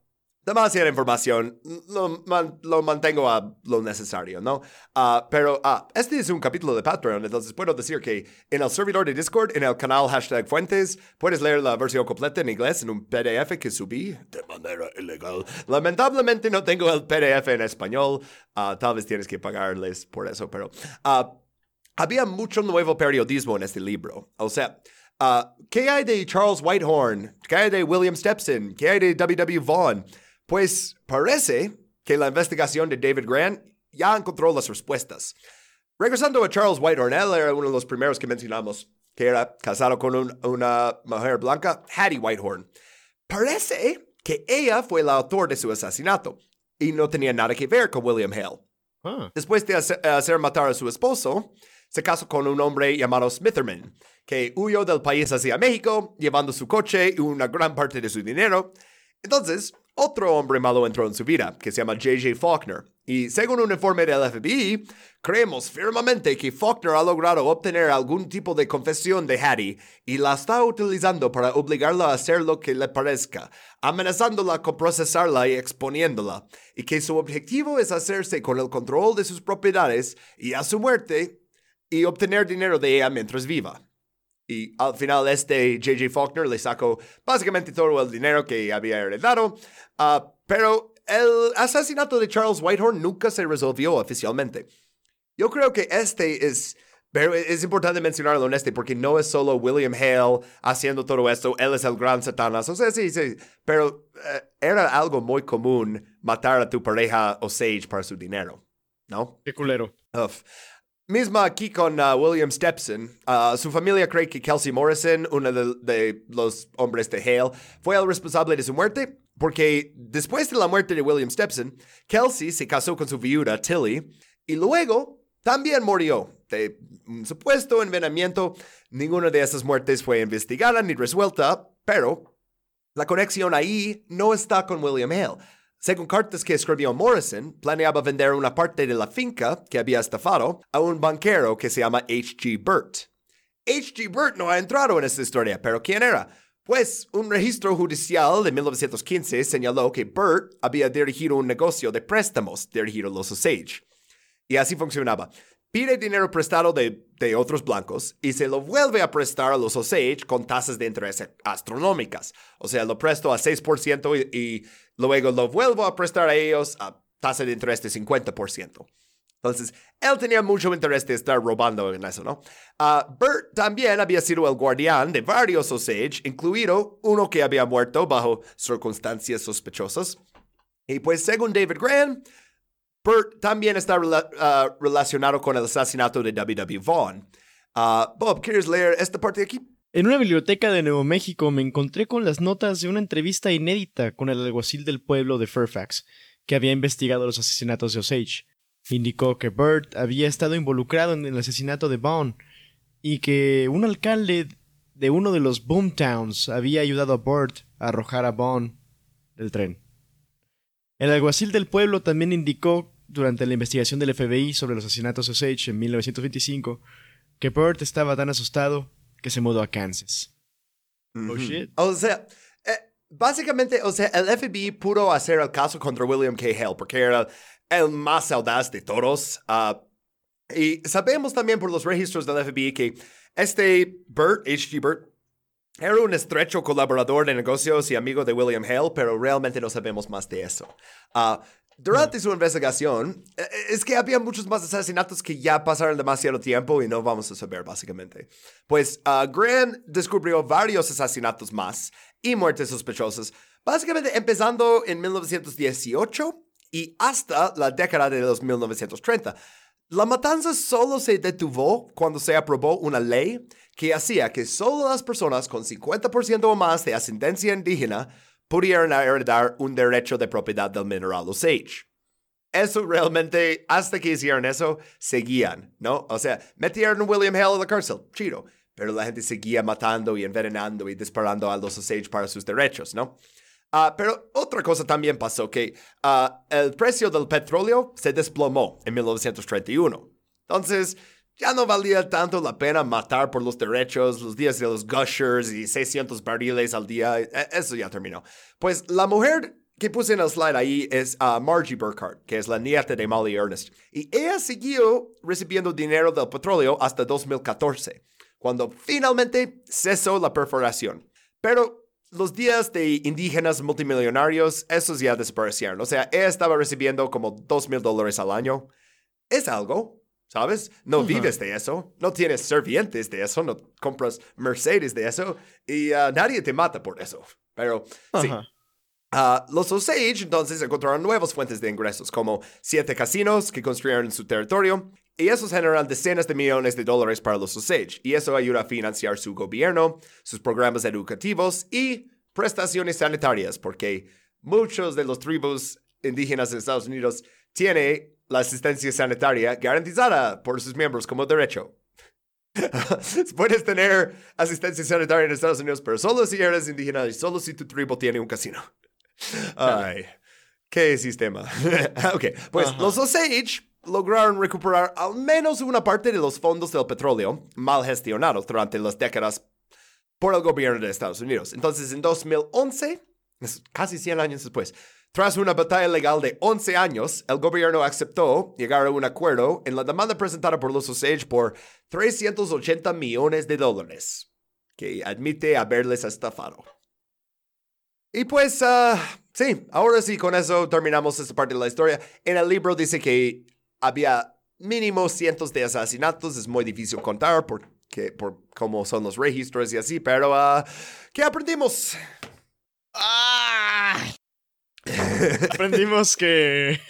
demasiada información, lo, man- lo mantengo a lo necesario, ¿no? Ah, pero ah, este es un capítulo de Patreon, entonces puedo decir que en el servidor de Discord, en el canal hashtag Fuentes, puedes leer la versión completa en inglés en un PDF que subí de manera ilegal. Lamentablemente no tengo el PDF en español, ah, tal vez tienes que pagarles por eso, pero... había mucho nuevo periodismo en este libro. O sea, ¿Qué hay de Charles Whitehorn? ¿Qué hay de William Stepson? ¿Qué hay de W.W. Vaughn? Pues parece que la investigación de David Grant ya encontró las respuestas. Regresando a Charles Whitehorn, él era uno de los primeros que mencionamos, que era casado con un- una mujer blanca, Hattie Whitehorn. Parece que ella fue la autor de su asesinato y no tenía nada que ver con William Hale. Después de hacer, hacer matar a su esposo, se casó con un hombre llamado Smitherman, que huyó del país hacia México, llevando su coche y una gran parte de su dinero. Entonces, otro hombre malo entró en su vida, que se llama J.J. Faulkner. Y según un informe del FBI, creemos firmemente que Faulkner ha logrado obtener algún tipo de confesión de Hattie y la está utilizando para obligarla a hacer lo que le parezca, amenazándola con procesarla y exponiéndola, y que su objetivo es hacerse con el control de sus propiedades y a su muerte y obtener dinero de ella mientras viva. Y al final este J.J. Faulkner le sacó básicamente todo el dinero que había heredado, ah, pero el asesinato de Charles Whitehorn nunca se resolvió oficialmente. Yo creo que este es... Pero es importante mencionarlo en este porque no es solo William Hale haciendo todo esto, él es el gran Satanás. O sea, sí, sí, pero eh, era algo muy común matar a tu pareja Osage para su dinero, ¿no? qué culero. Uf. Misma aquí con uh, William Stepson. Uh, su familia cree que Kelsey Morrison, uno de, de los hombres de Hale, fue el responsable de su muerte, porque después de la muerte de William Stepson, Kelsey se casó con su viuda Tilly y luego también murió de un supuesto envenenamiento. Ninguna de esas muertes fue investigada ni resuelta, pero la conexión ahí no está con William Hale. Según cartas que escribió Morrison, planeaba vender una parte de la finca que había estafado a un banquero que se llama H.G. Burt. H.G. Burt no ha entrado en esta historia, pero ¿quién era? Pues un registro judicial de 1915 señaló que Burt había dirigido un negocio de préstamos dirigido a los Osage. Y así funcionaba. Pide dinero prestado de, de otros blancos y se lo vuelve a prestar a los Osage con tasas de interés astronómicas. O sea, lo presto a 6% y, y luego lo vuelvo a prestar a ellos a tasa de interés de 50%. Entonces, él tenía mucho interés de estar robando en eso, ¿no? Ah, Bert también había sido el guardián de varios Osage, incluido uno que había muerto bajo circunstancias sospechosas. Y pues, según David Grant, Bert también está ah, relacionado con el asesinato de W.W. Vaughn. Ah, Bob, ¿quieres leer esta parte de aquí? En una biblioteca de Nuevo México me encontré con las notas de una entrevista inédita con el alguacil del pueblo de Fairfax, que había investigado los asesinatos de Osage. Indicó que Burt había estado involucrado en el asesinato de Vaughn y que un alcalde de uno de los boomtowns había ayudado a Burt a arrojar a Vaughn del tren. El alguacil del pueblo también indicó durante la investigación del FBI sobre los asesinatos de Osage en 1925 que Burt estaba tan asustado que se mudó a Kansas. Oh shit. O sea, eh, básicamente, o sea, el FBI pudo hacer el caso contra William K. Hale porque era el más audaz de todos. ah, y sabemos también por los registros del FBI que este Burt, H.G. Burt, era un estrecho colaborador de negocios y amigo de William Hale, pero realmente no sabemos más de eso. Ah, durante su investigación, eh, es que había muchos más asesinatos que ya pasaron demasiado tiempo y no vamos a saber, básicamente. Pues ah, Grant descubrió varios asesinatos más y muertes sospechosas, básicamente empezando en 1918 y hasta la década de los 1930. La matanza solo se detuvo cuando se aprobó una ley que hacía que solo las personas con 50% o más de ascendencia indígena pudieran heredar un derecho de propiedad del mineral Osage. Eso realmente, hasta que hicieron eso, seguían, ¿no? O sea, metieron a William Hale en la cárcel, chido, pero la gente seguía matando y envenenando y disparando a los Osage para sus derechos, ¿no? Ah, pero otra cosa también pasó, que ah, el precio del petróleo se desplomó en 1931. Entonces, ya no valía tanto la pena matar por los derechos, los días de los gushers y 600 barriles al día. E- Eso ya terminó. Pues la mujer que puse en el slide ahí es ah, Margie Burkhardt, que es la nieta de Molly Ernest. Y ella siguió recibiendo dinero del petróleo hasta 2014, cuando finalmente cesó la perforación. Pero los días de indígenas multimillonarios, esos ya desaparecieron. O sea, ella estaba recibiendo como 2 mil dólares al año. Es algo, ¿sabes? No vives de eso, no tienes servientes de eso, no compras Mercedes de eso y uh, nadie te mata por eso. Pero sí. Ah, los Osage entonces encontraron nuevas fuentes de ingresos, como siete casinos que construyeron en su territorio, y esos generan decenas de millones de dólares para los Osage, y eso ayuda a financiar su gobierno, sus programas educativos y prestaciones sanitarias, porque muchos de los tribus indígenas en Estados Unidos tienen la asistencia sanitaria garantizada por sus miembros como derecho. Puedes tener asistencia sanitaria en Estados Unidos, pero solo si eres indígena y solo si tu tribu tiene un casino. Ay, qué sistema. ok, pues Ajá. los Osage lograron recuperar al menos una parte de los fondos del petróleo mal gestionados durante las décadas por el gobierno de Estados Unidos. Entonces, en 2011, es casi 100 años después, tras una batalla legal de 11 años, el gobierno aceptó llegar a un acuerdo en la demanda presentada por los Osage por 380 millones de dólares, que admite haberles estafado. Y pues, ah, sí, ahora sí, con eso terminamos esta parte de la historia. En el libro dice que había mínimo cientos de asesinatos, es muy difícil contar porque, por cómo son los registros y así, pero ah, ¿qué aprendimos? ¡Ah! Aprendimos que.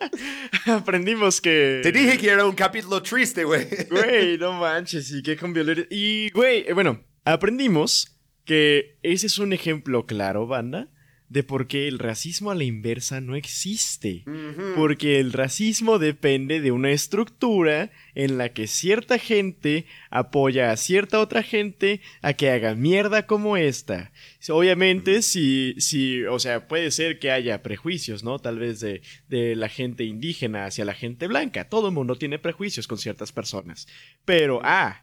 Aprendimos que. Te dije que era un capítulo triste, güey. Güey, no manches, y qué con violencia. Y, güey, eh, bueno, aprendimos que ese es un ejemplo claro, banda, de por qué el racismo a la inversa no existe. Porque el racismo depende de una estructura en la que cierta gente apoya a cierta otra gente a que haga mierda como esta. Obviamente, si, si, o sea, puede ser que haya prejuicios, ¿no? Tal vez de, de la gente indígena hacia la gente blanca. Todo el mundo tiene prejuicios con ciertas personas. Pero, ah,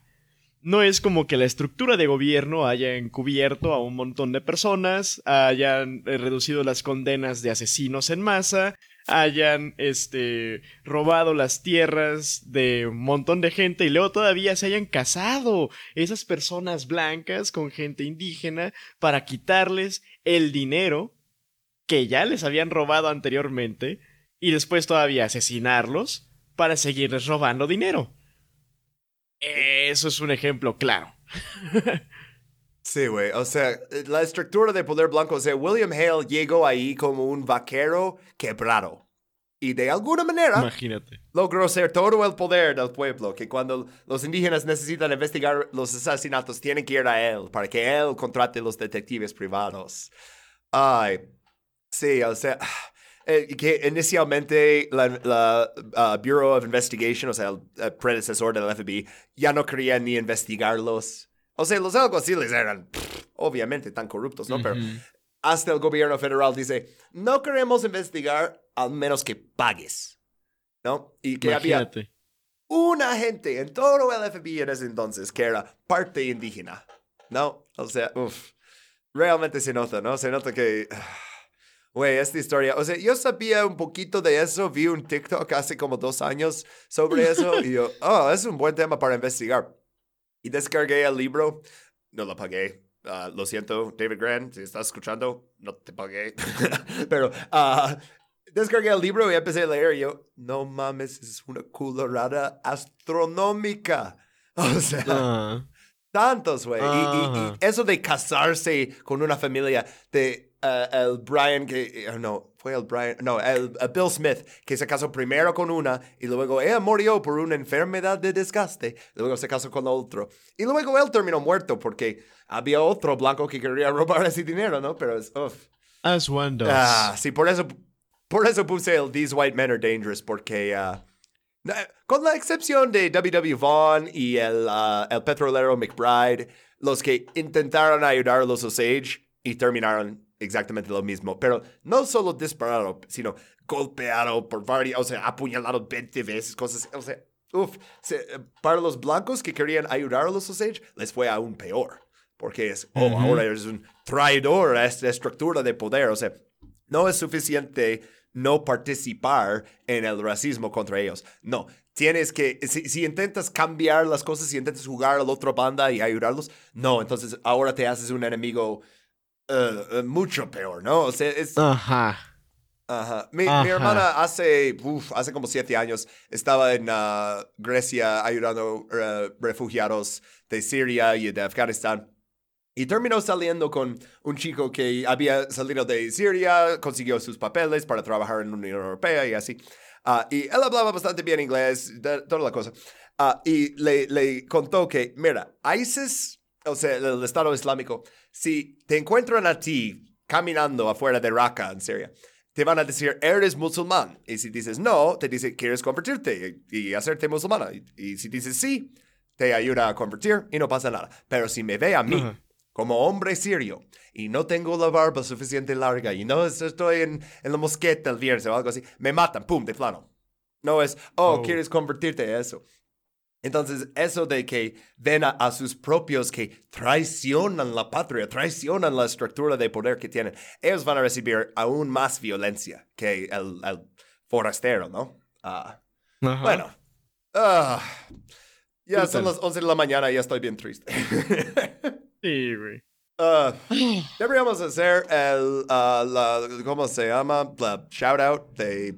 no es como que la estructura de gobierno haya encubierto a un montón de personas, hayan eh, reducido las condenas de asesinos en masa, hayan este robado las tierras de un montón de gente y luego todavía se hayan casado esas personas blancas con gente indígena para quitarles el dinero que ya les habían robado anteriormente y después todavía asesinarlos para seguirles robando dinero. Eso es un ejemplo claro. Sí, güey. O sea, la estructura de poder blanco, o sea, William Hale llegó ahí como un vaquero quebrado. Y de alguna manera Imagínate. logró ser todo el poder del pueblo, que cuando los indígenas necesitan investigar los asesinatos, tienen que ir a él para que él contrate los detectives privados. Ay, sí, o sea, eh, que inicialmente la, la, uh, Bureau of Investigation, o sea, el, el predecesor del FBI, ya no quería ni investigarlos. O sea, los alguaciles eran pff, obviamente tan corruptos, ¿no? Pero hasta el gobierno federal dice, no queremos investigar al menos que pagues, ¿no? Y que había Imagínate. un agente en todo el FBI en ese entonces que era parte indígena, ¿no? O sea, uff, realmente se nota, ¿no? Se nota que, güey, esta historia, o sea, yo sabía un poquito de eso, vi un TikTok hace como dos años sobre eso y yo, oh, es un buen tema para investigar. Y descargué el libro, no lo pagué. ah, lo siento, David Grant, si estás escuchando, no te pagué. Pero ah, descargué el libro y empecé a leer y yo, no mames, es una colorada astronómica. O sea, Ah. tantos, güey. Y, y- eso de casarse con una familia de eh, el Brian, que eh, no, fue el Brian, no, el, el Bill Smith, que se casó primero con una y luego ella murió por una enfermedad de desgaste. Luego se casó con otro. Y luego él terminó muerto porque había otro blanco que quería robar ese dinero, ¿no? Pero es, uff. As one does. Ah, sí, por eso, por eso puse el These White Men Are Dangerous, porque no, con la excepción de W.W. Vaughn y el, ah, el petrolero McBride, los que intentaron ayudar a los Osage y terminaron exactamente lo mismo, pero no solo disparado, sino golpeado por varios, o sea, apuñalado 20 veces, cosas, o sea, uff, para los blancos que querían ayudar a los Osage, les fue aún peor, porque es, oh, ahora eres un traidor a esta estructura de poder, o sea, no es suficiente no participar en el racismo contra ellos. No, tienes que, si, si intentas cambiar las cosas, si intentas jugar a la otra banda y ayudarlos, no, entonces ahora te haces un enemigo eh, mucho peor, ¿no? O sea, es, Ajá. Ajá. Mi, mi Ajá. hermana hace, uf, hace como siete años estaba en ah, Grecia ayudando a refugiados de Siria y de Afganistán. Y terminó saliendo con un chico que había salido de Siria, consiguió sus papeles para trabajar en la Unión Europea y así. Ah, y él hablaba bastante bien inglés, de- toda la cosa. Ah, y le, le contó que, mira, ISIS, o sea, el Estado Islámico, si te encuentran a ti caminando afuera de Raqqa, en Siria, te van a decir, eres musulmán. Y si dices no, te dice, quieres convertirte y, y hacerte musulmana. Y, y si dices sí, te ayuda a convertir y no pasa nada. Pero si me ve a mí como hombre sirio y no tengo la barba suficiente larga y no es- estoy en, en la mosqueta el viernes o algo así, me matan, pum, de plano. No es, oh, Oh. quieres convertirte a eso. Entonces, eso de que ven a, a sus propios que traicionan la patria, traicionan la estructura de poder que tienen, ellos van a recibir aún más violencia que el, el forastero, ¿no? Ah, Ajá. bueno. Ah, ya son las 11 de la mañana y ya estoy bien triste. Sí, güey. Ah, deberíamos hacer el, la, ¿cómo se llama? La shout out de,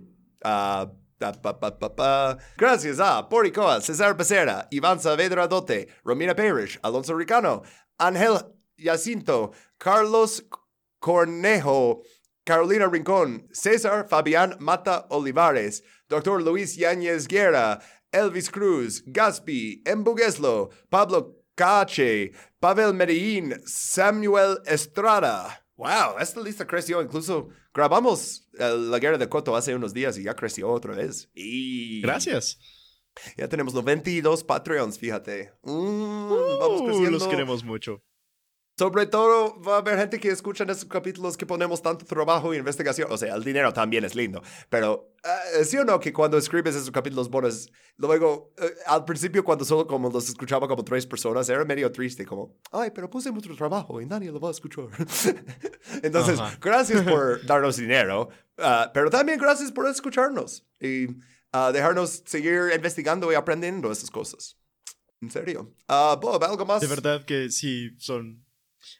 Gracias a Poricoa, César Becerra, Iván Saavedra Dote, Romina Parrish, Alonso Ricano, Ángel Jacinto, Carlos Cornejo, Carolina Rincón, César Fabián Mata Olivares, Dr. Luis Yáñez Guerra, Elvis Cruz, Gaspi, Embugueslo, Pablo Cache, Pavel Medellín, Samuel Estrada. Wow, esta lista creció. Incluso grabamos eh, la guerra de Coto hace unos días y ya creció otra vez. Y Gracias. ya tenemos 92 Patreons, fíjate. Mm, vamos Uh, creciendo. los queremos mucho. Sobre todo va a haber gente que escucha en esos capítulos que ponemos tanto trabajo e investigación. O sea, el dinero también es lindo. Pero eh, sí o no que cuando escribes esos capítulos bonus, luego eh, al principio cuando solo como los escuchaba como tres personas, era medio triste. Como, ay, pero puse mucho trabajo y nadie lo va a escuchar. Entonces, Ajá. gracias por darnos dinero. ah, pero también gracias por escucharnos y ah, dejarnos seguir investigando y aprendiendo esas cosas. En serio. Ah, Bob, ¿algo más? De verdad que sí, son...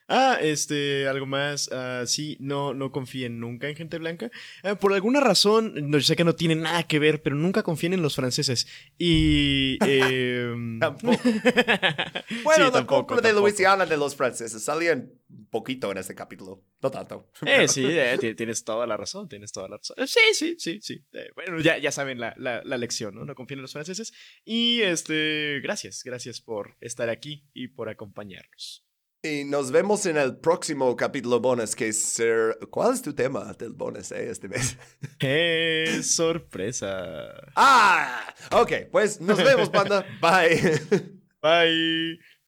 Ah, este, algo más. ah, sí, no, no confíen nunca en gente blanca. Ah, por alguna razón, no, yo sé que no tiene nada que ver, pero nunca confíen en los franceses. Y... em, Tampoco. sí, Bueno, la tampoco, compra de. Luisiana de los franceses salían un poquito en este capítulo. No tanto. Eh, sí, eh, ti- tienes toda la razón, tienes toda la razón. Eh, Sí, sí, sí, sí. Eh, bueno, ya, ya saben la, la, la lección, ¿no? No confíen en los franceses. Y, este, gracias, gracias por estar aquí y por acompañarnos. Y nos vemos en el próximo capítulo bonus que es ser... ¿Cuál es tu tema del bonus eh, este mes? ¡Qué sorpresa! ah, ok. Pues nos vemos, banda. Bye. Bye.